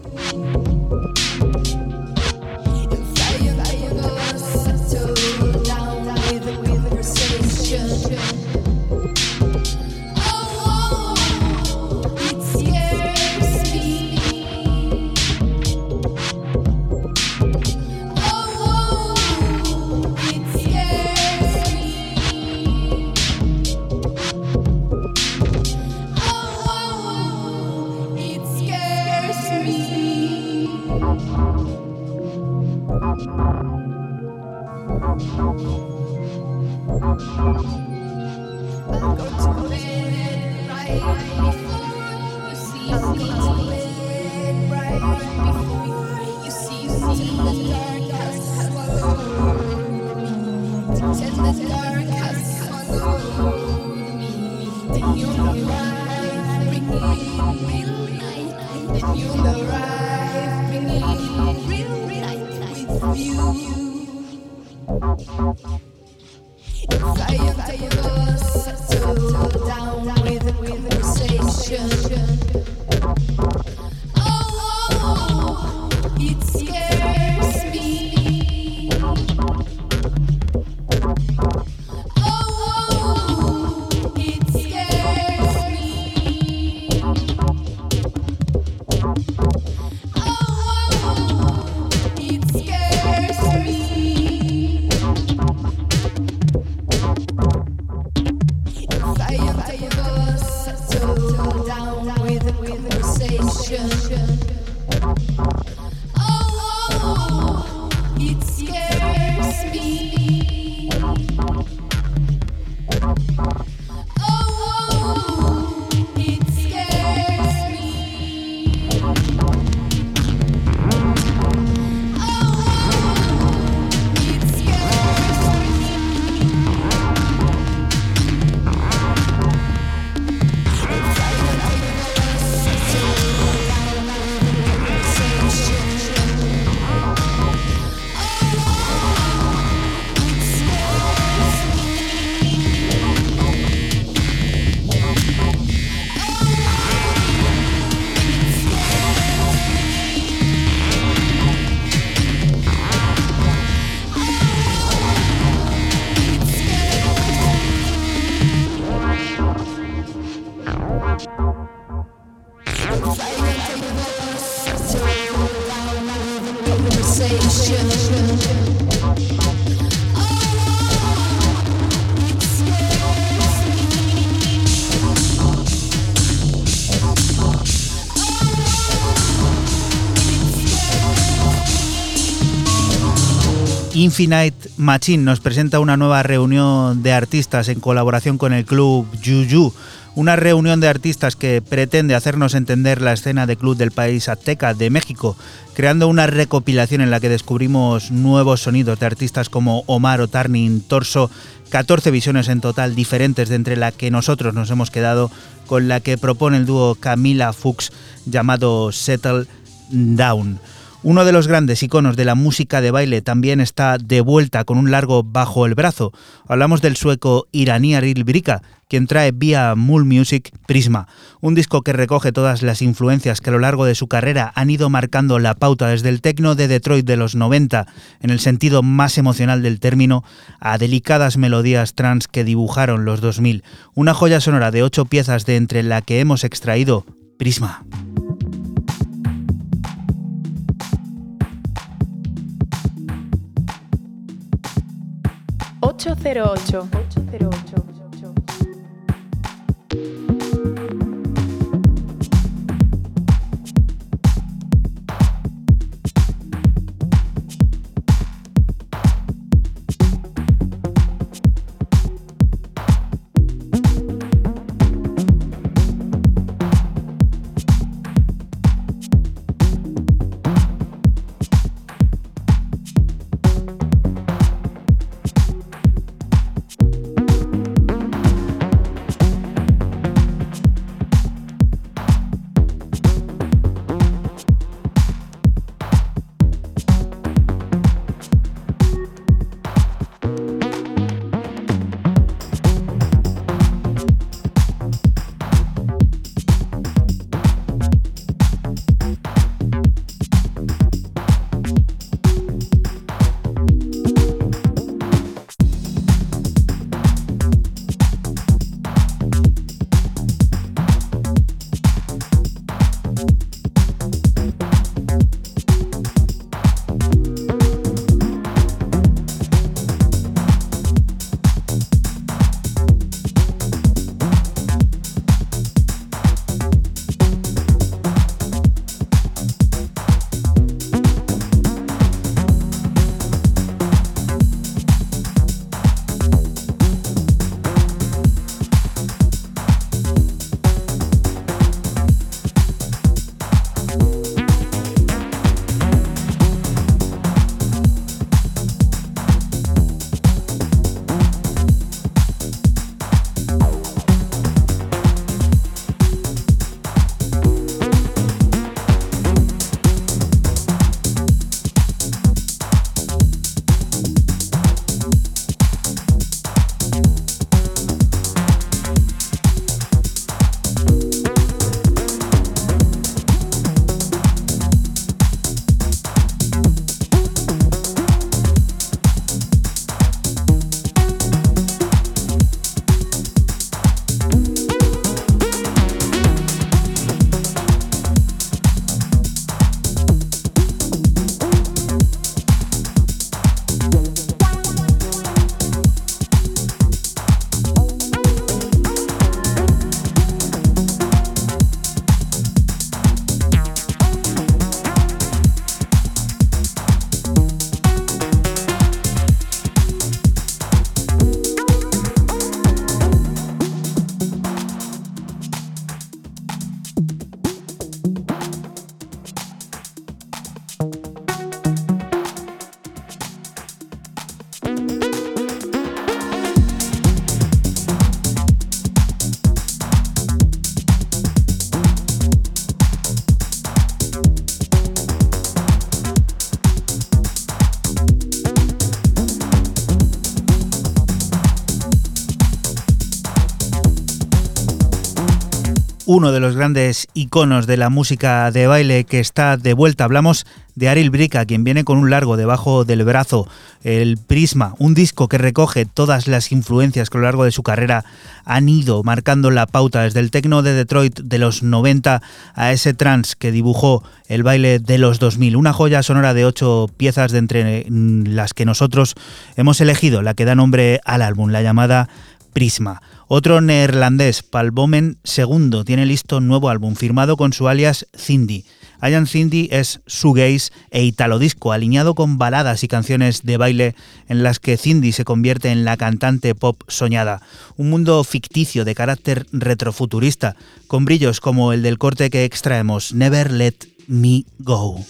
A: Infinite Machine nos presenta una nueva reunión de artistas en colaboración con el club Juju, una reunión de artistas que pretende hacernos entender la escena de club del país azteca de México, creando una recopilación en la que descubrimos nuevos sonidos de artistas como Omar o Tarnin Torso, 14 visiones en total diferentes de entre la que nosotros nos hemos quedado con la que propone el dúo Camila Fuchs llamado Settle Down. Uno de los grandes iconos de la música de baile también está de vuelta con un largo bajo el brazo. Hablamos del sueco iraní Aril Brika, quien trae vía Mul Music Prisma, un disco que recoge todas las influencias que a lo largo de su carrera han ido marcando la pauta desde el techno de Detroit de los 90, en el sentido más emocional del término, a delicadas melodías trans que dibujaron los 2000. Una joya sonora de ocho piezas de entre la que hemos extraído Prisma.
D: 808. 808.
A: Uno de los grandes iconos de la música de baile que está de vuelta. Hablamos de Ariel Brica, quien viene con un largo debajo del brazo, el Prisma, un disco que recoge todas las influencias que a lo largo de su carrera han ido marcando la pauta desde el techno de Detroit de los 90 a ese trance que dibujó el baile de los 2000, una joya sonora de ocho piezas de entre las que nosotros hemos elegido la que da nombre al álbum, la llamada Prisma. Otro neerlandés, Palbomen II, tiene listo un nuevo álbum firmado con su alias Cindy. Ian Cindy es shoegaze e italo disco, alineado con baladas y canciones de baile en las que Cindy se convierte en la cantante pop soñada. Un mundo ficticio de carácter retrofuturista, con brillos como el del corte que extraemos, Never Let Me Go.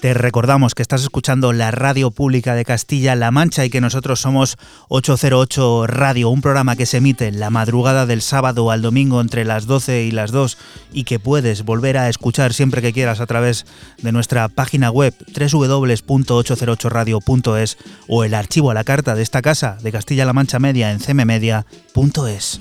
A: Te recordamos que estás escuchando la radio pública de Castilla-La Mancha y que nosotros somos 808 Radio, un programa que se emite la madrugada del sábado al domingo entre las 12 y las 2 y que puedes volver a escuchar siempre que quieras a través de nuestra página web www.808radio.es o el archivo a la carta de esta casa de Castilla-La Mancha Media en cmmedia.es.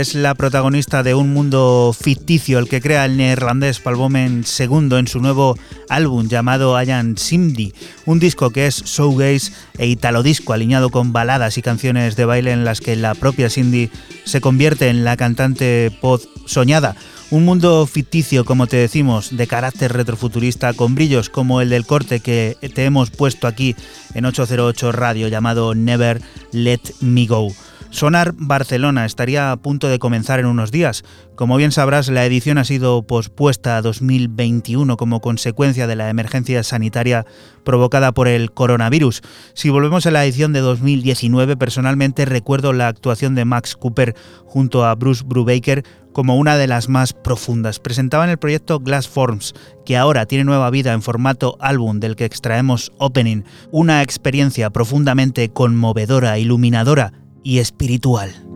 A: es la protagonista de un mundo ficticio, el que crea el neerlandés Palbomen II en su nuevo álbum llamado Ayan Cindy, un disco que es showgaze e italo disco alineado con baladas y canciones de baile en las que la propia Cindy se convierte en la cantante pod soñada. Un mundo ficticio, como te decimos, de carácter retrofuturista, con brillos como el del corte que te hemos puesto aquí en 808 Radio llamado Never Let Me Go. Sonar Barcelona estaría a punto de comenzar en unos días. Como bien sabrás, la edición ha sido pospuesta a 2021 como consecuencia de la emergencia sanitaria provocada por el coronavirus. Si volvemos a la edición de 2019, personalmente recuerdo la actuación de Max Cooper junto a Bruce Brubaker como una de las más profundas. Presentaban el proyecto Glass Forms, que ahora tiene nueva vida en formato álbum del que extraemos Opening, una experiencia profundamente conmovedora, iluminadora y espiritual.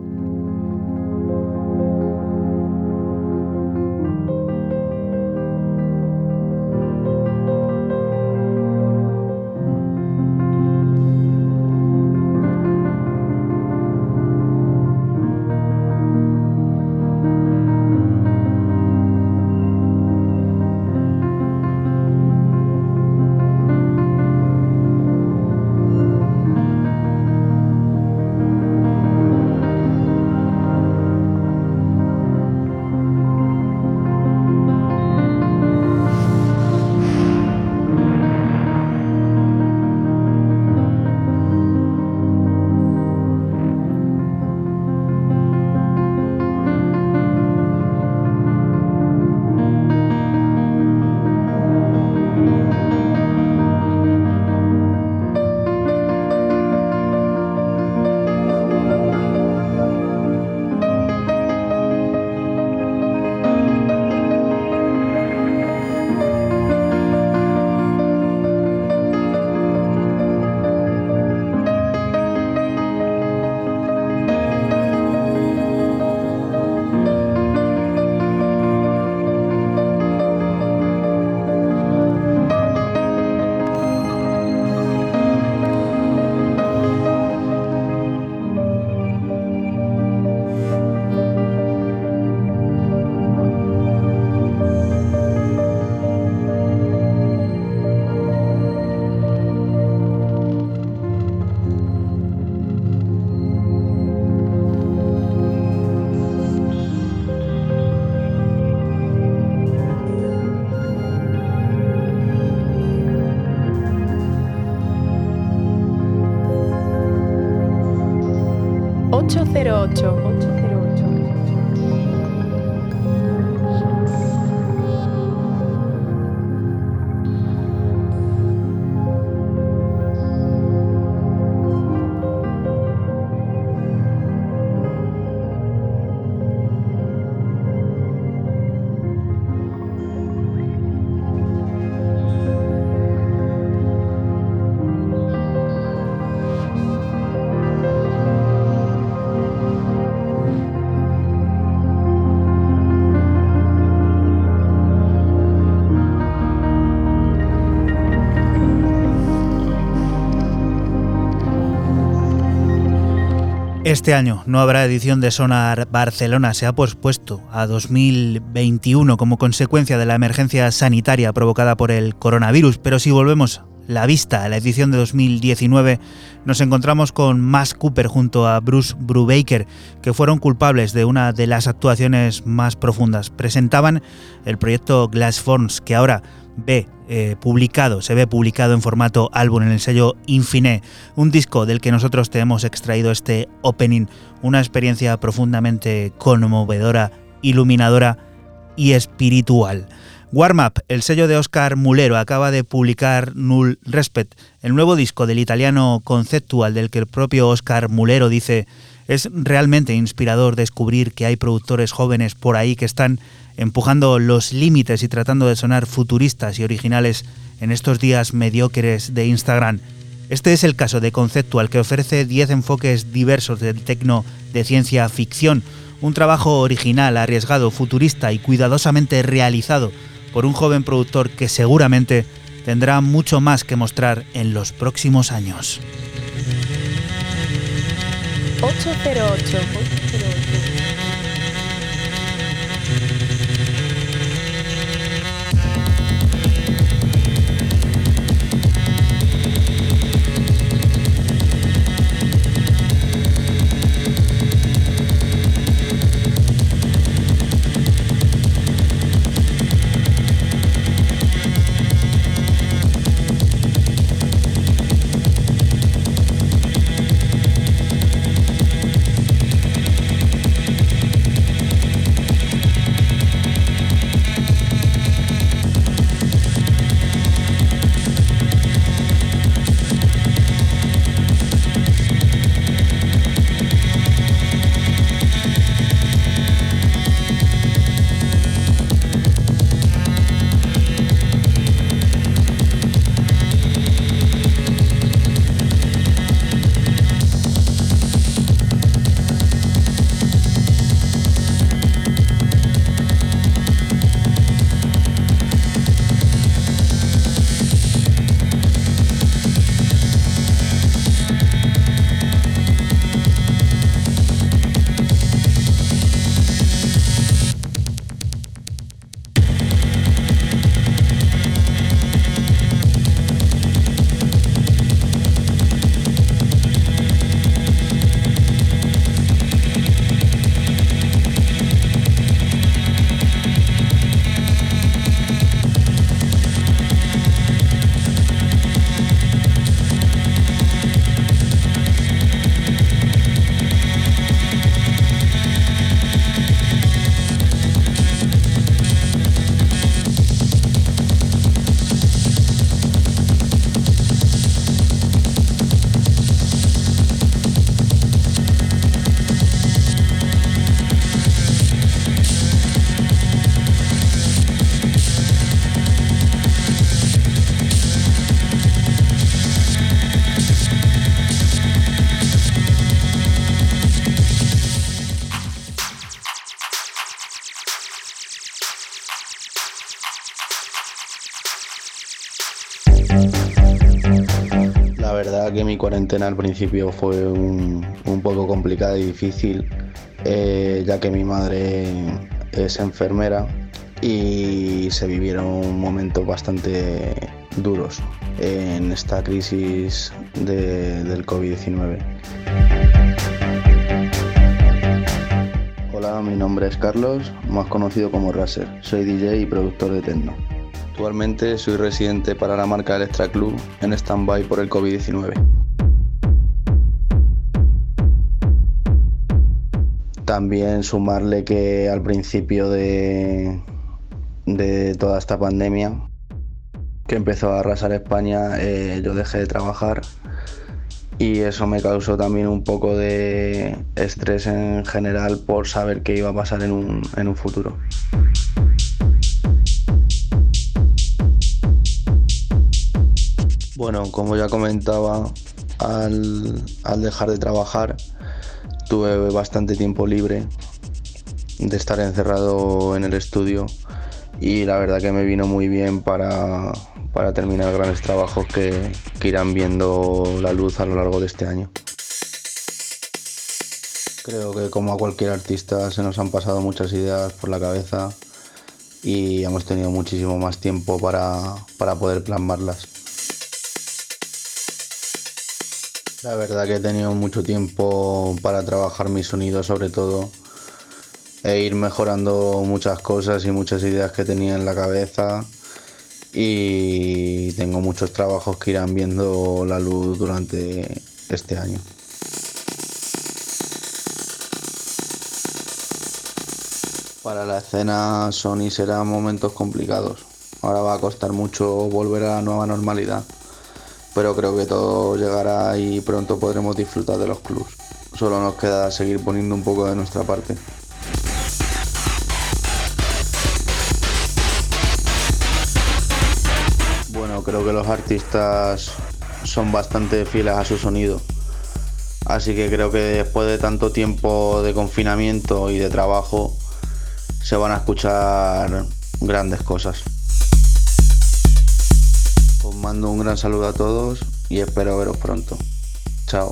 A: Este año no habrá edición de Sonar Barcelona, se ha pospuesto a 2021 como consecuencia de la emergencia sanitaria provocada por el coronavirus, pero si volvemos la vista a la edición de 2019, nos encontramos con Max Cooper junto a Bruce Brubaker, que fueron culpables de una de las actuaciones más profundas. Presentaban el proyecto Glass Forms, que ahora ve eh, publicado, se ve publicado en formato álbum en el sello Infine, un disco del que nosotros te hemos extraído este opening, una experiencia profundamente conmovedora, iluminadora y espiritual. Warm Up, el sello de Oscar Mulero, acaba de publicar Null Respect, el nuevo disco del italiano conceptual del que el propio Oscar Mulero dice es realmente inspirador descubrir que hay productores jóvenes por ahí que están empujando los límites y tratando de sonar futuristas y originales en estos días mediocres de Instagram. Este es el caso de Conceptual, que ofrece 10 enfoques diversos del tecno de ciencia ficción, un trabajo original, arriesgado, futurista y cuidadosamente realizado por un joven productor que seguramente tendrá mucho más que mostrar en los próximos años. 808.
I: 808. Cuarentena al principio fue un, poco complicada y difícil, eh, ya que mi madre es enfermera y se vivieron momentos bastante duros en esta crisis del COVID-19. Hola, mi nombre es Carlos, más conocido como Raser. Soy DJ y productor de techno. Actualmente soy residente para la marca Electra Club en stand-by por el COVID-19. También sumarle que al principio de, de toda esta pandemia que empezó a arrasar España, eh, yo dejé de trabajar y eso me causó también un poco de estrés en general por saber qué iba a pasar en un, en un futuro. Bueno, como ya comentaba, al, al dejar de trabajar tuve bastante tiempo libre de estar encerrado en el estudio y la verdad que me vino muy bien para, terminar grandes trabajos que, que irán viendo la luz a lo largo de este año. Creo que como a cualquier artista se nos han pasado muchas ideas por la cabeza y hemos tenido muchísimo más tiempo para, para poder plasmarlas. La verdad que he tenido mucho tiempo para trabajar mi sonido sobre todo e ir mejorando muchas cosas y muchas ideas que tenía en la cabeza y tengo muchos trabajos que irán viendo la luz durante este año. Para la escena Sony serán momentos complicados. Ahora va a costar mucho volver a la nueva normalidad, pero creo que todo llegará y pronto podremos disfrutar de los clubs. Solo nos queda seguir poniendo un poco de nuestra parte. creo que los artistas son bastante fieles a su sonido. Así que creo que después de tanto tiempo de confinamiento y de trabajo, se van a escuchar grandes cosas. Os mando un gran saludo a todos y espero veros pronto. Chao.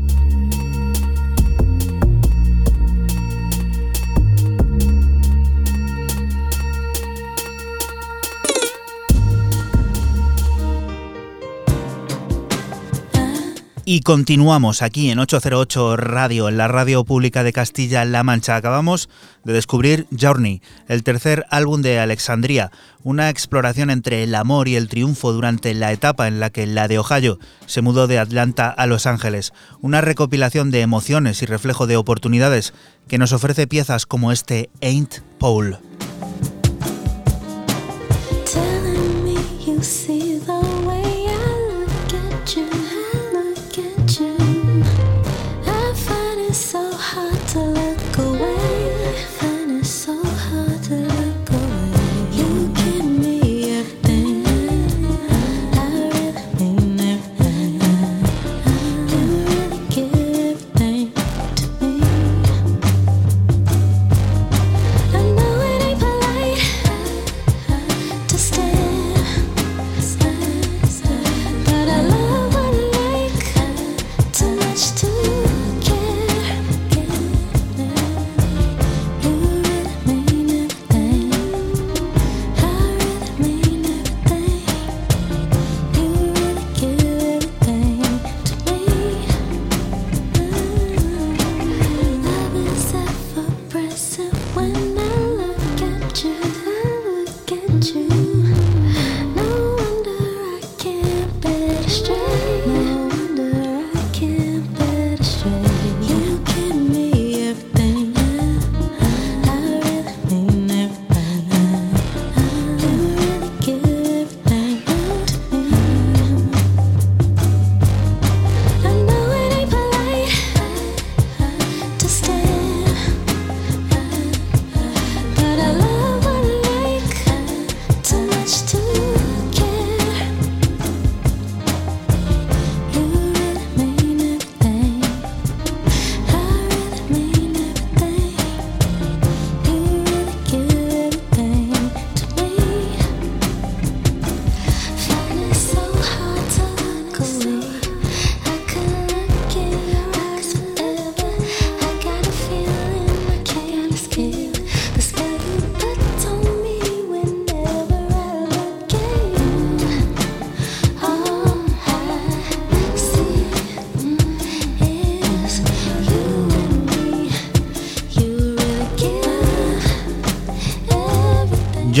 J: Y continuamos aquí en 808 Radio, en la radio pública de Castilla-La Mancha. Acabamos de descubrir Journey, el tercer álbum de Alexandria, una exploración entre el amor y el triunfo durante la etapa en la que la de Ohio se mudó de Atlanta a Los Ángeles, una recopilación de emociones y reflejo de oportunidades que nos ofrece piezas como este Ain't Paul.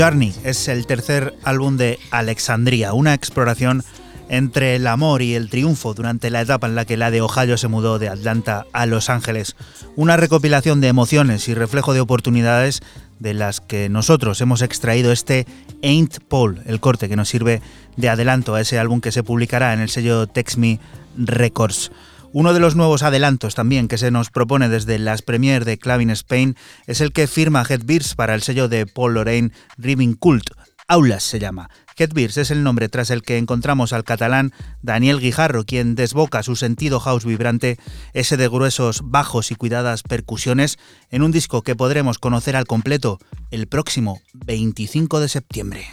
J: Journey es el tercer álbum de Alexandria, una exploración entre el amor y el triunfo durante la etapa en la que la de Ohio se mudó de Atlanta a Los Ángeles. Una recopilación de emociones y reflejo de oportunidades de las que nosotros hemos extraído este Ain't Paul, el corte que nos sirve de adelanto a ese álbum que se publicará en el sello Text Me Records. Uno de los nuevos adelantos también que se nos propone desde las premiers de Clavin Spain es el que firma Headbeers para el sello de Paul Lorraine Riving Cult. Aulas se llama. Headbeers es el nombre tras el que encontramos al catalán Daniel Guijarro, quien desboca su sentido house vibrante, ese de gruesos bajos y cuidadas percusiones, en un disco que podremos conocer al completo el próximo 25 de septiembre.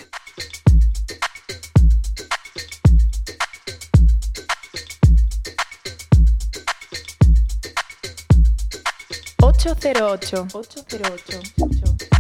K: 808. 808.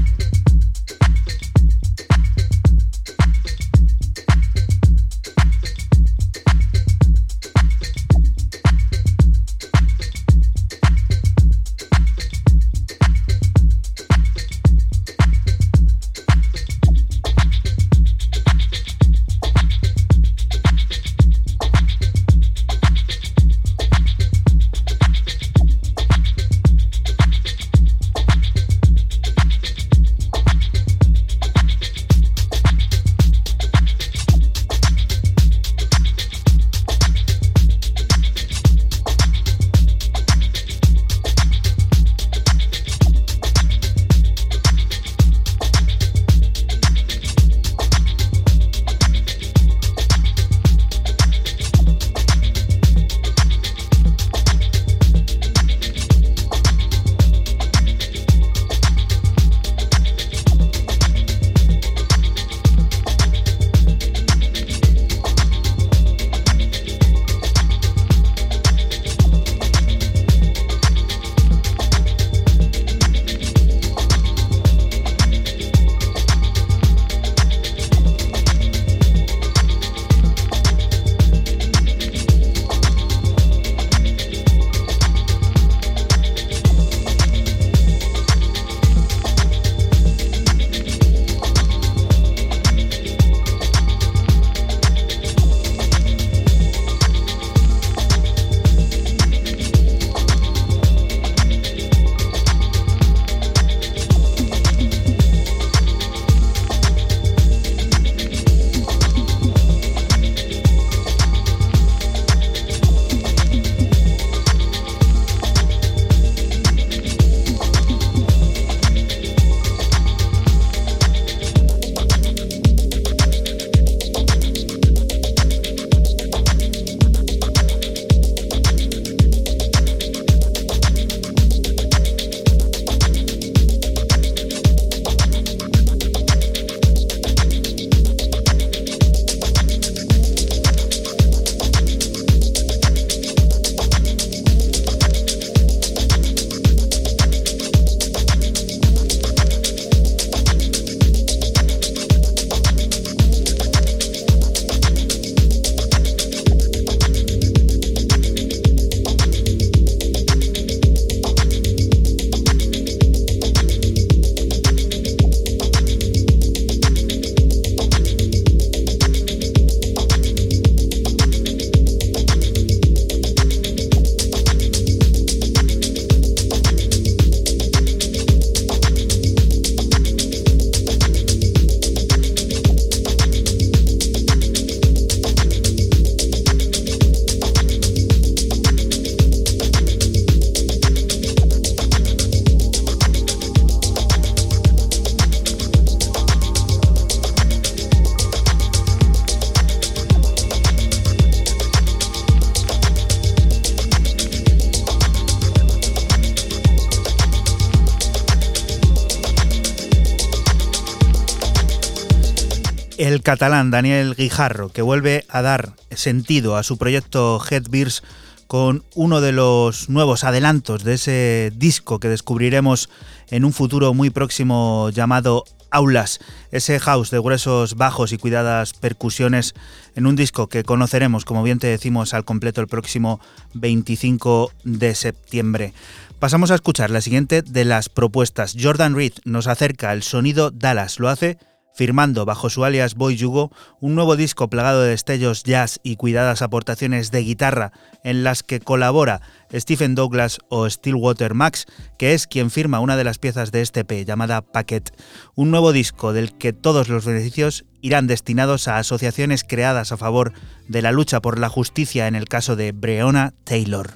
A: Catalán Daniel Guijarro, que vuelve a dar sentido a su proyecto Headbeers con uno de los nuevos adelantos de ese disco que descubriremos en un futuro muy próximo llamado Aulas, ese house de gruesos bajos y cuidadas percusiones en un disco que conoceremos, como bien te decimos, al completo el próximo 25 de septiembre. Pasamos a escuchar la siguiente de las propuestas. Jordan Reed nos acerca el sonido Dallas, lo hace firmando bajo su alias Boy Yugo un nuevo disco plagado de destellos jazz y cuidadas aportaciones de guitarra en las que colabora Stephen Douglas o Stillwater Max, que es quien firma una de las piezas de este P llamada Packet, un nuevo disco del que todos los beneficios irán destinados a asociaciones creadas a favor de la lucha por la justicia en el caso de Breonna Taylor.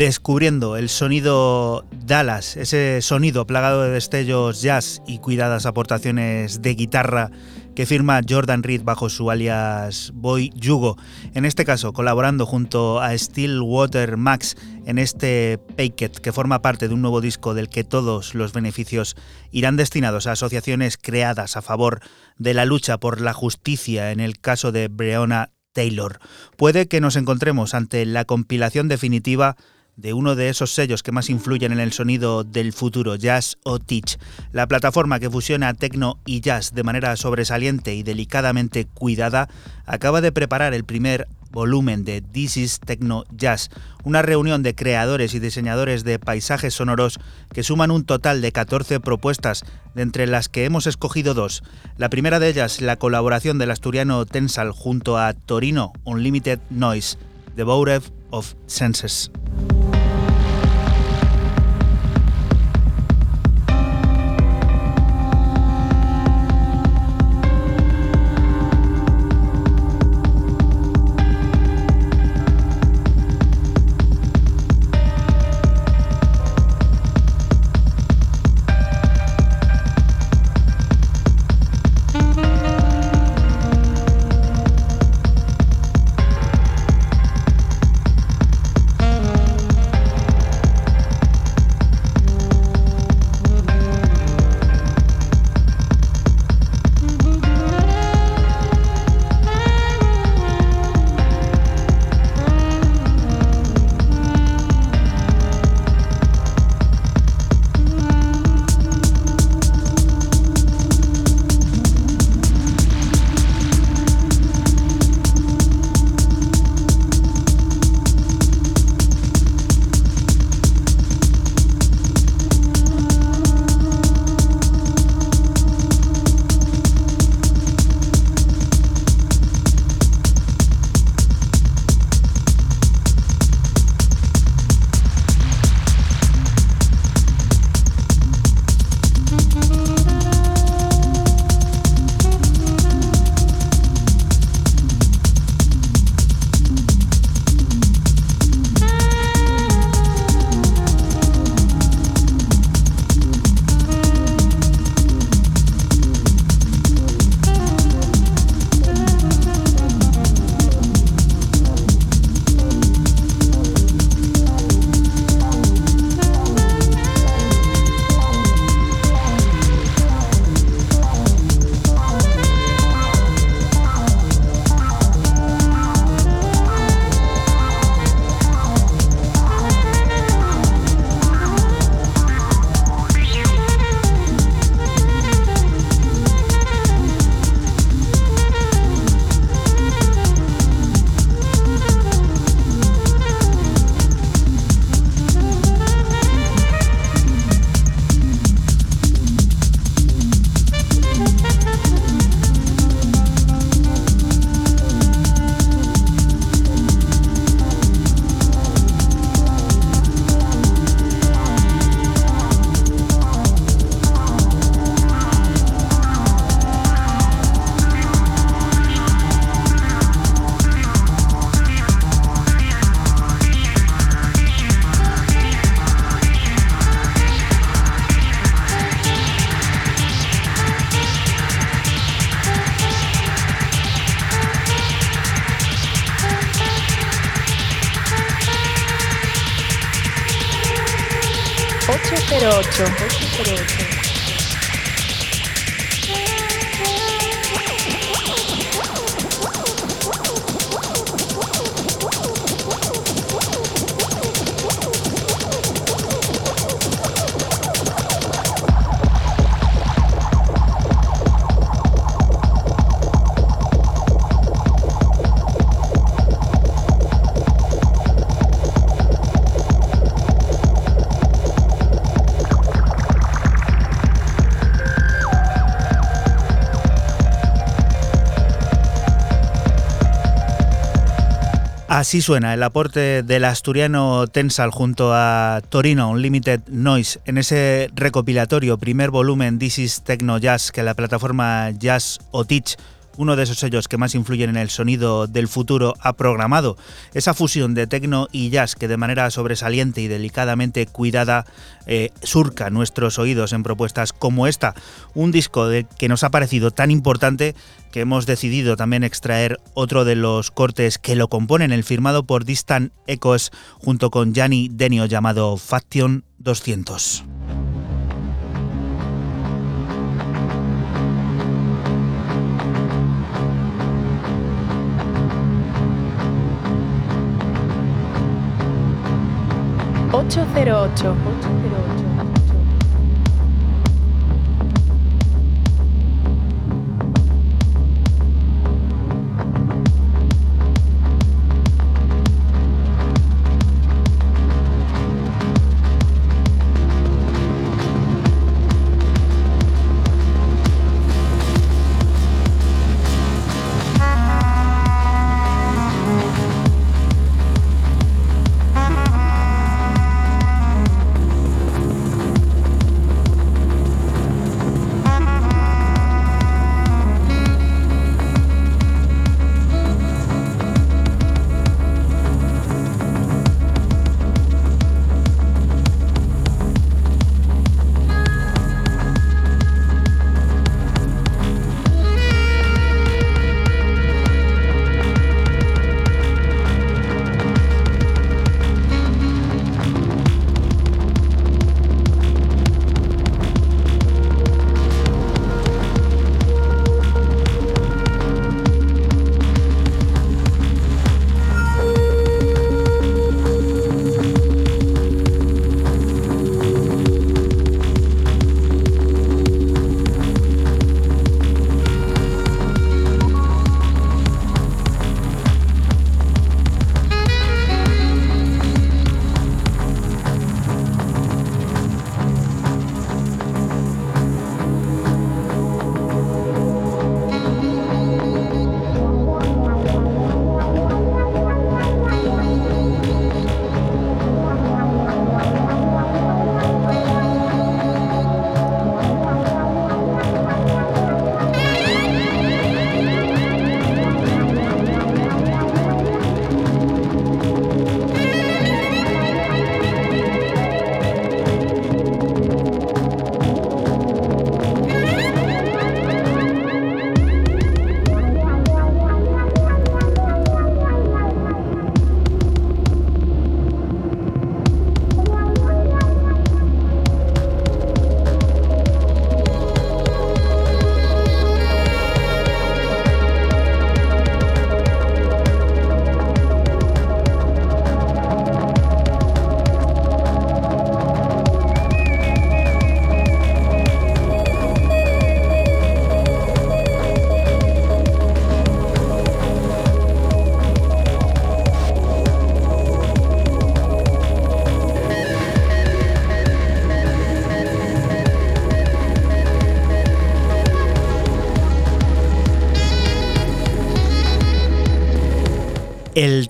A: Descubriendo el sonido Dallas, ese sonido plagado de destellos jazz y cuidadas aportaciones de guitarra que firma Jordan Reed bajo su alias Boy Yugo, en este caso colaborando junto a Stillwater Max en este Paket que forma parte de un nuevo disco del que todos los beneficios irán destinados a asociaciones creadas a favor de la lucha por la justicia en el caso de Breonna Taylor. Puede que nos encontremos ante la compilación definitiva de uno de esos sellos que más influyen en el sonido del futuro, Jazz o Teach, la plataforma que fusiona techno y jazz de manera sobresaliente y delicadamente cuidada, acaba de preparar el primer volumen de This is Techno Jazz, una reunión de creadores y diseñadores de paisajes sonoros que suman un total de 14 propuestas, de entre las que hemos escogido dos. La primera de ellas, la colaboración del asturiano Tensal junto a Torino Unlimited Noise, The Bourev of Senses.
D: 808. 808.
A: Así suena el aporte del asturiano Tensal junto a Torino Unlimited Noise. En ese recopilatorio primer volumen This is Techno Jazz que la plataforma Jazz o Teach uno de esos sellos que más influyen en el sonido del futuro, ha programado esa fusión de techno y jazz que de manera sobresaliente y delicadamente cuidada eh, surca nuestros oídos en propuestas como esta, un disco que nos ha parecido tan importante que hemos decidido también extraer otro de los cortes que lo componen, el firmado por Distant Echoes junto con Gianni Denio llamado Faction 200.
D: 808. 808.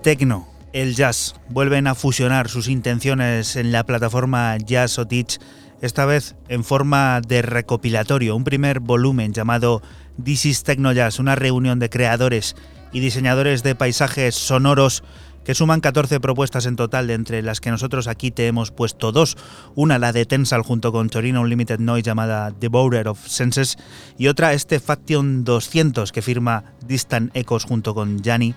A: Techno, el jazz, vuelven a fusionar sus intenciones en la plataforma Jazz o Teach, esta vez en forma de recopilatorio, un primer volumen llamado This is Techno Jazz, una reunión de creadores y diseñadores de paisajes sonoros que suman 14 propuestas en total, entre las que nosotros aquí te hemos puesto dos. Una, la de Tensal junto con Torino Unlimited Noise llamada Border of Senses, y otra, este Faction 200 que firma Distant Echoes junto con Gianni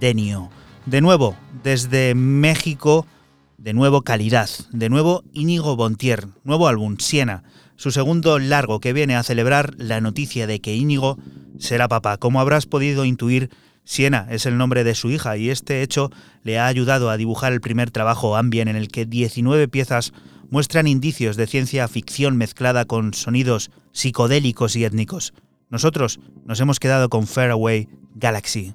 A: Denio. De nuevo, desde México, de nuevo calidad, de nuevo Íñigo Bontier, nuevo álbum Siena, su segundo largo que viene a celebrar la noticia de que Íñigo será papá. Como habrás podido intuir, Siena es el nombre de su hija y este hecho le ha ayudado a dibujar el primer trabajo Ambien en el que 19 piezas muestran indicios de ciencia ficción mezclada con sonidos psicodélicos y étnicos. Nosotros nos hemos quedado con Faraway Galaxy.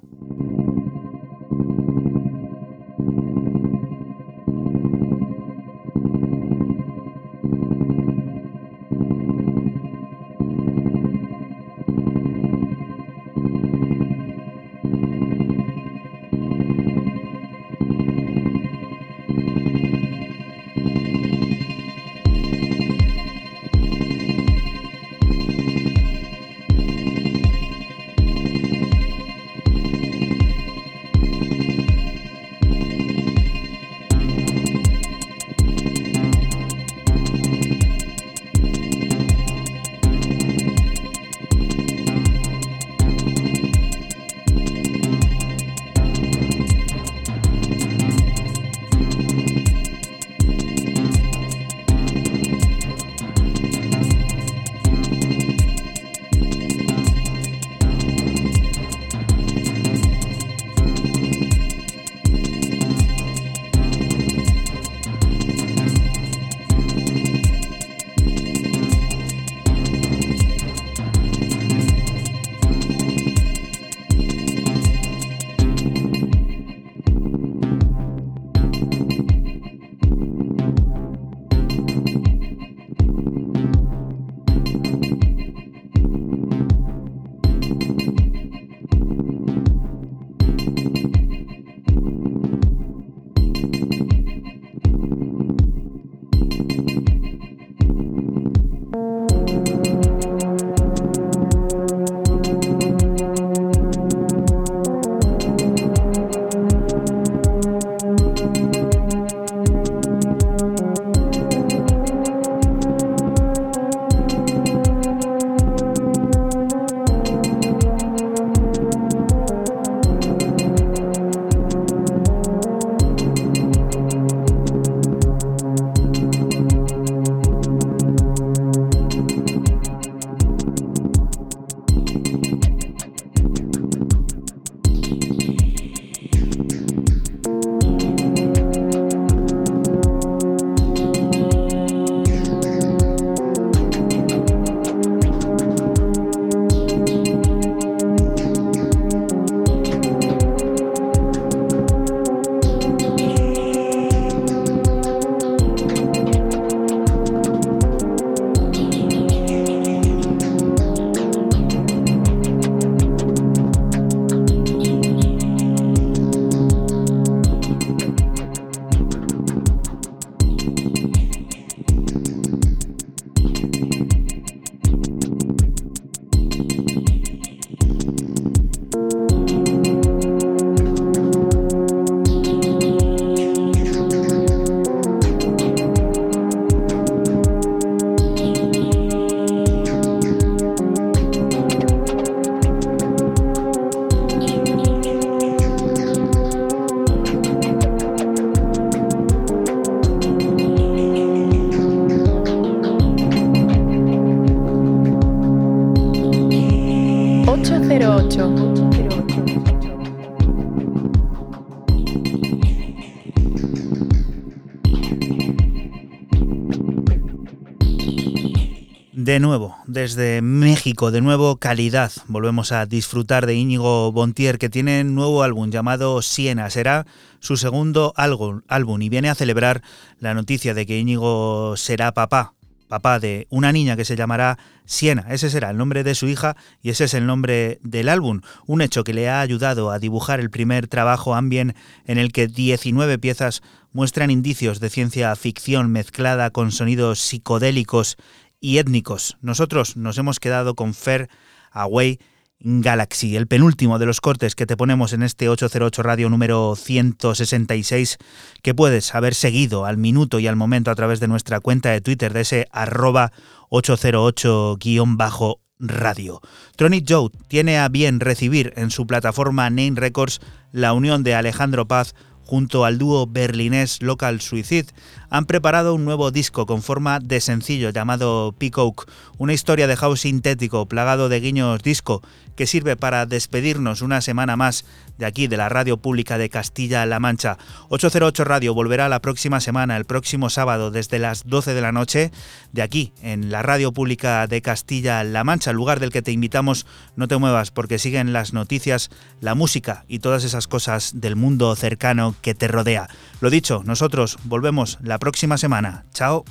A: Desde México, de nuevo calidad. Volvemos a disfrutar de Íñigo Bontier, que tiene un nuevo álbum llamado Siena. Será su segundo álbum, álbum y viene a celebrar la noticia de que Íñigo será papá. Papá de una niña que se llamará Siena. Ese será el nombre de su hija y ese es el nombre del álbum. Un hecho que le ha ayudado a dibujar el primer trabajo Ambien en el que 19 piezas muestran indicios de ciencia ficción mezclada con sonidos psicodélicos y étnicos. Nosotros nos hemos quedado con Fair Away Galaxy, el penúltimo de los cortes que te ponemos en este 808 Radio número 166, que puedes haber seguido al minuto y al momento a través de nuestra cuenta de Twitter de ese arroba 808-radio. Tronic Joe tiene a bien recibir en su plataforma Name Records la unión de Alejandro Paz
L: junto al dúo berlinés Local Suicide, han preparado un nuevo disco con forma de sencillo llamado Peacock, una historia de house sintético plagado de guiños disco que sirve para despedirnos una semana más de aquí, de la radio pública de Castilla-La Mancha. 808 Radio volverá la próxima semana, el próximo sábado, desde las 12 de la noche, de aquí, en la radio pública de Castilla-La Mancha, lugar del que te invitamos, no te muevas, porque siguen las noticias, la música y todas esas cosas del mundo cercano que te rodea. Lo dicho, nosotros volvemos la próxima semana. Chao.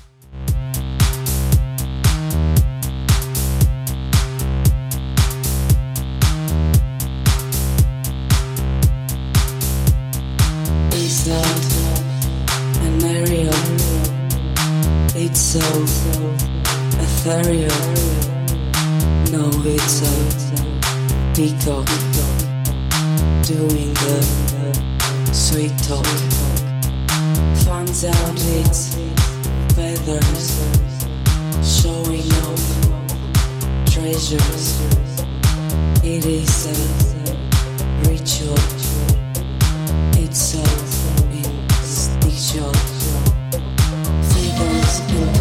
L: It's so ethereal. No, it's a peacock doing the sweet talk finds out its feathers, showing off treasures. It is a ritual, it's so instinctual. Feathers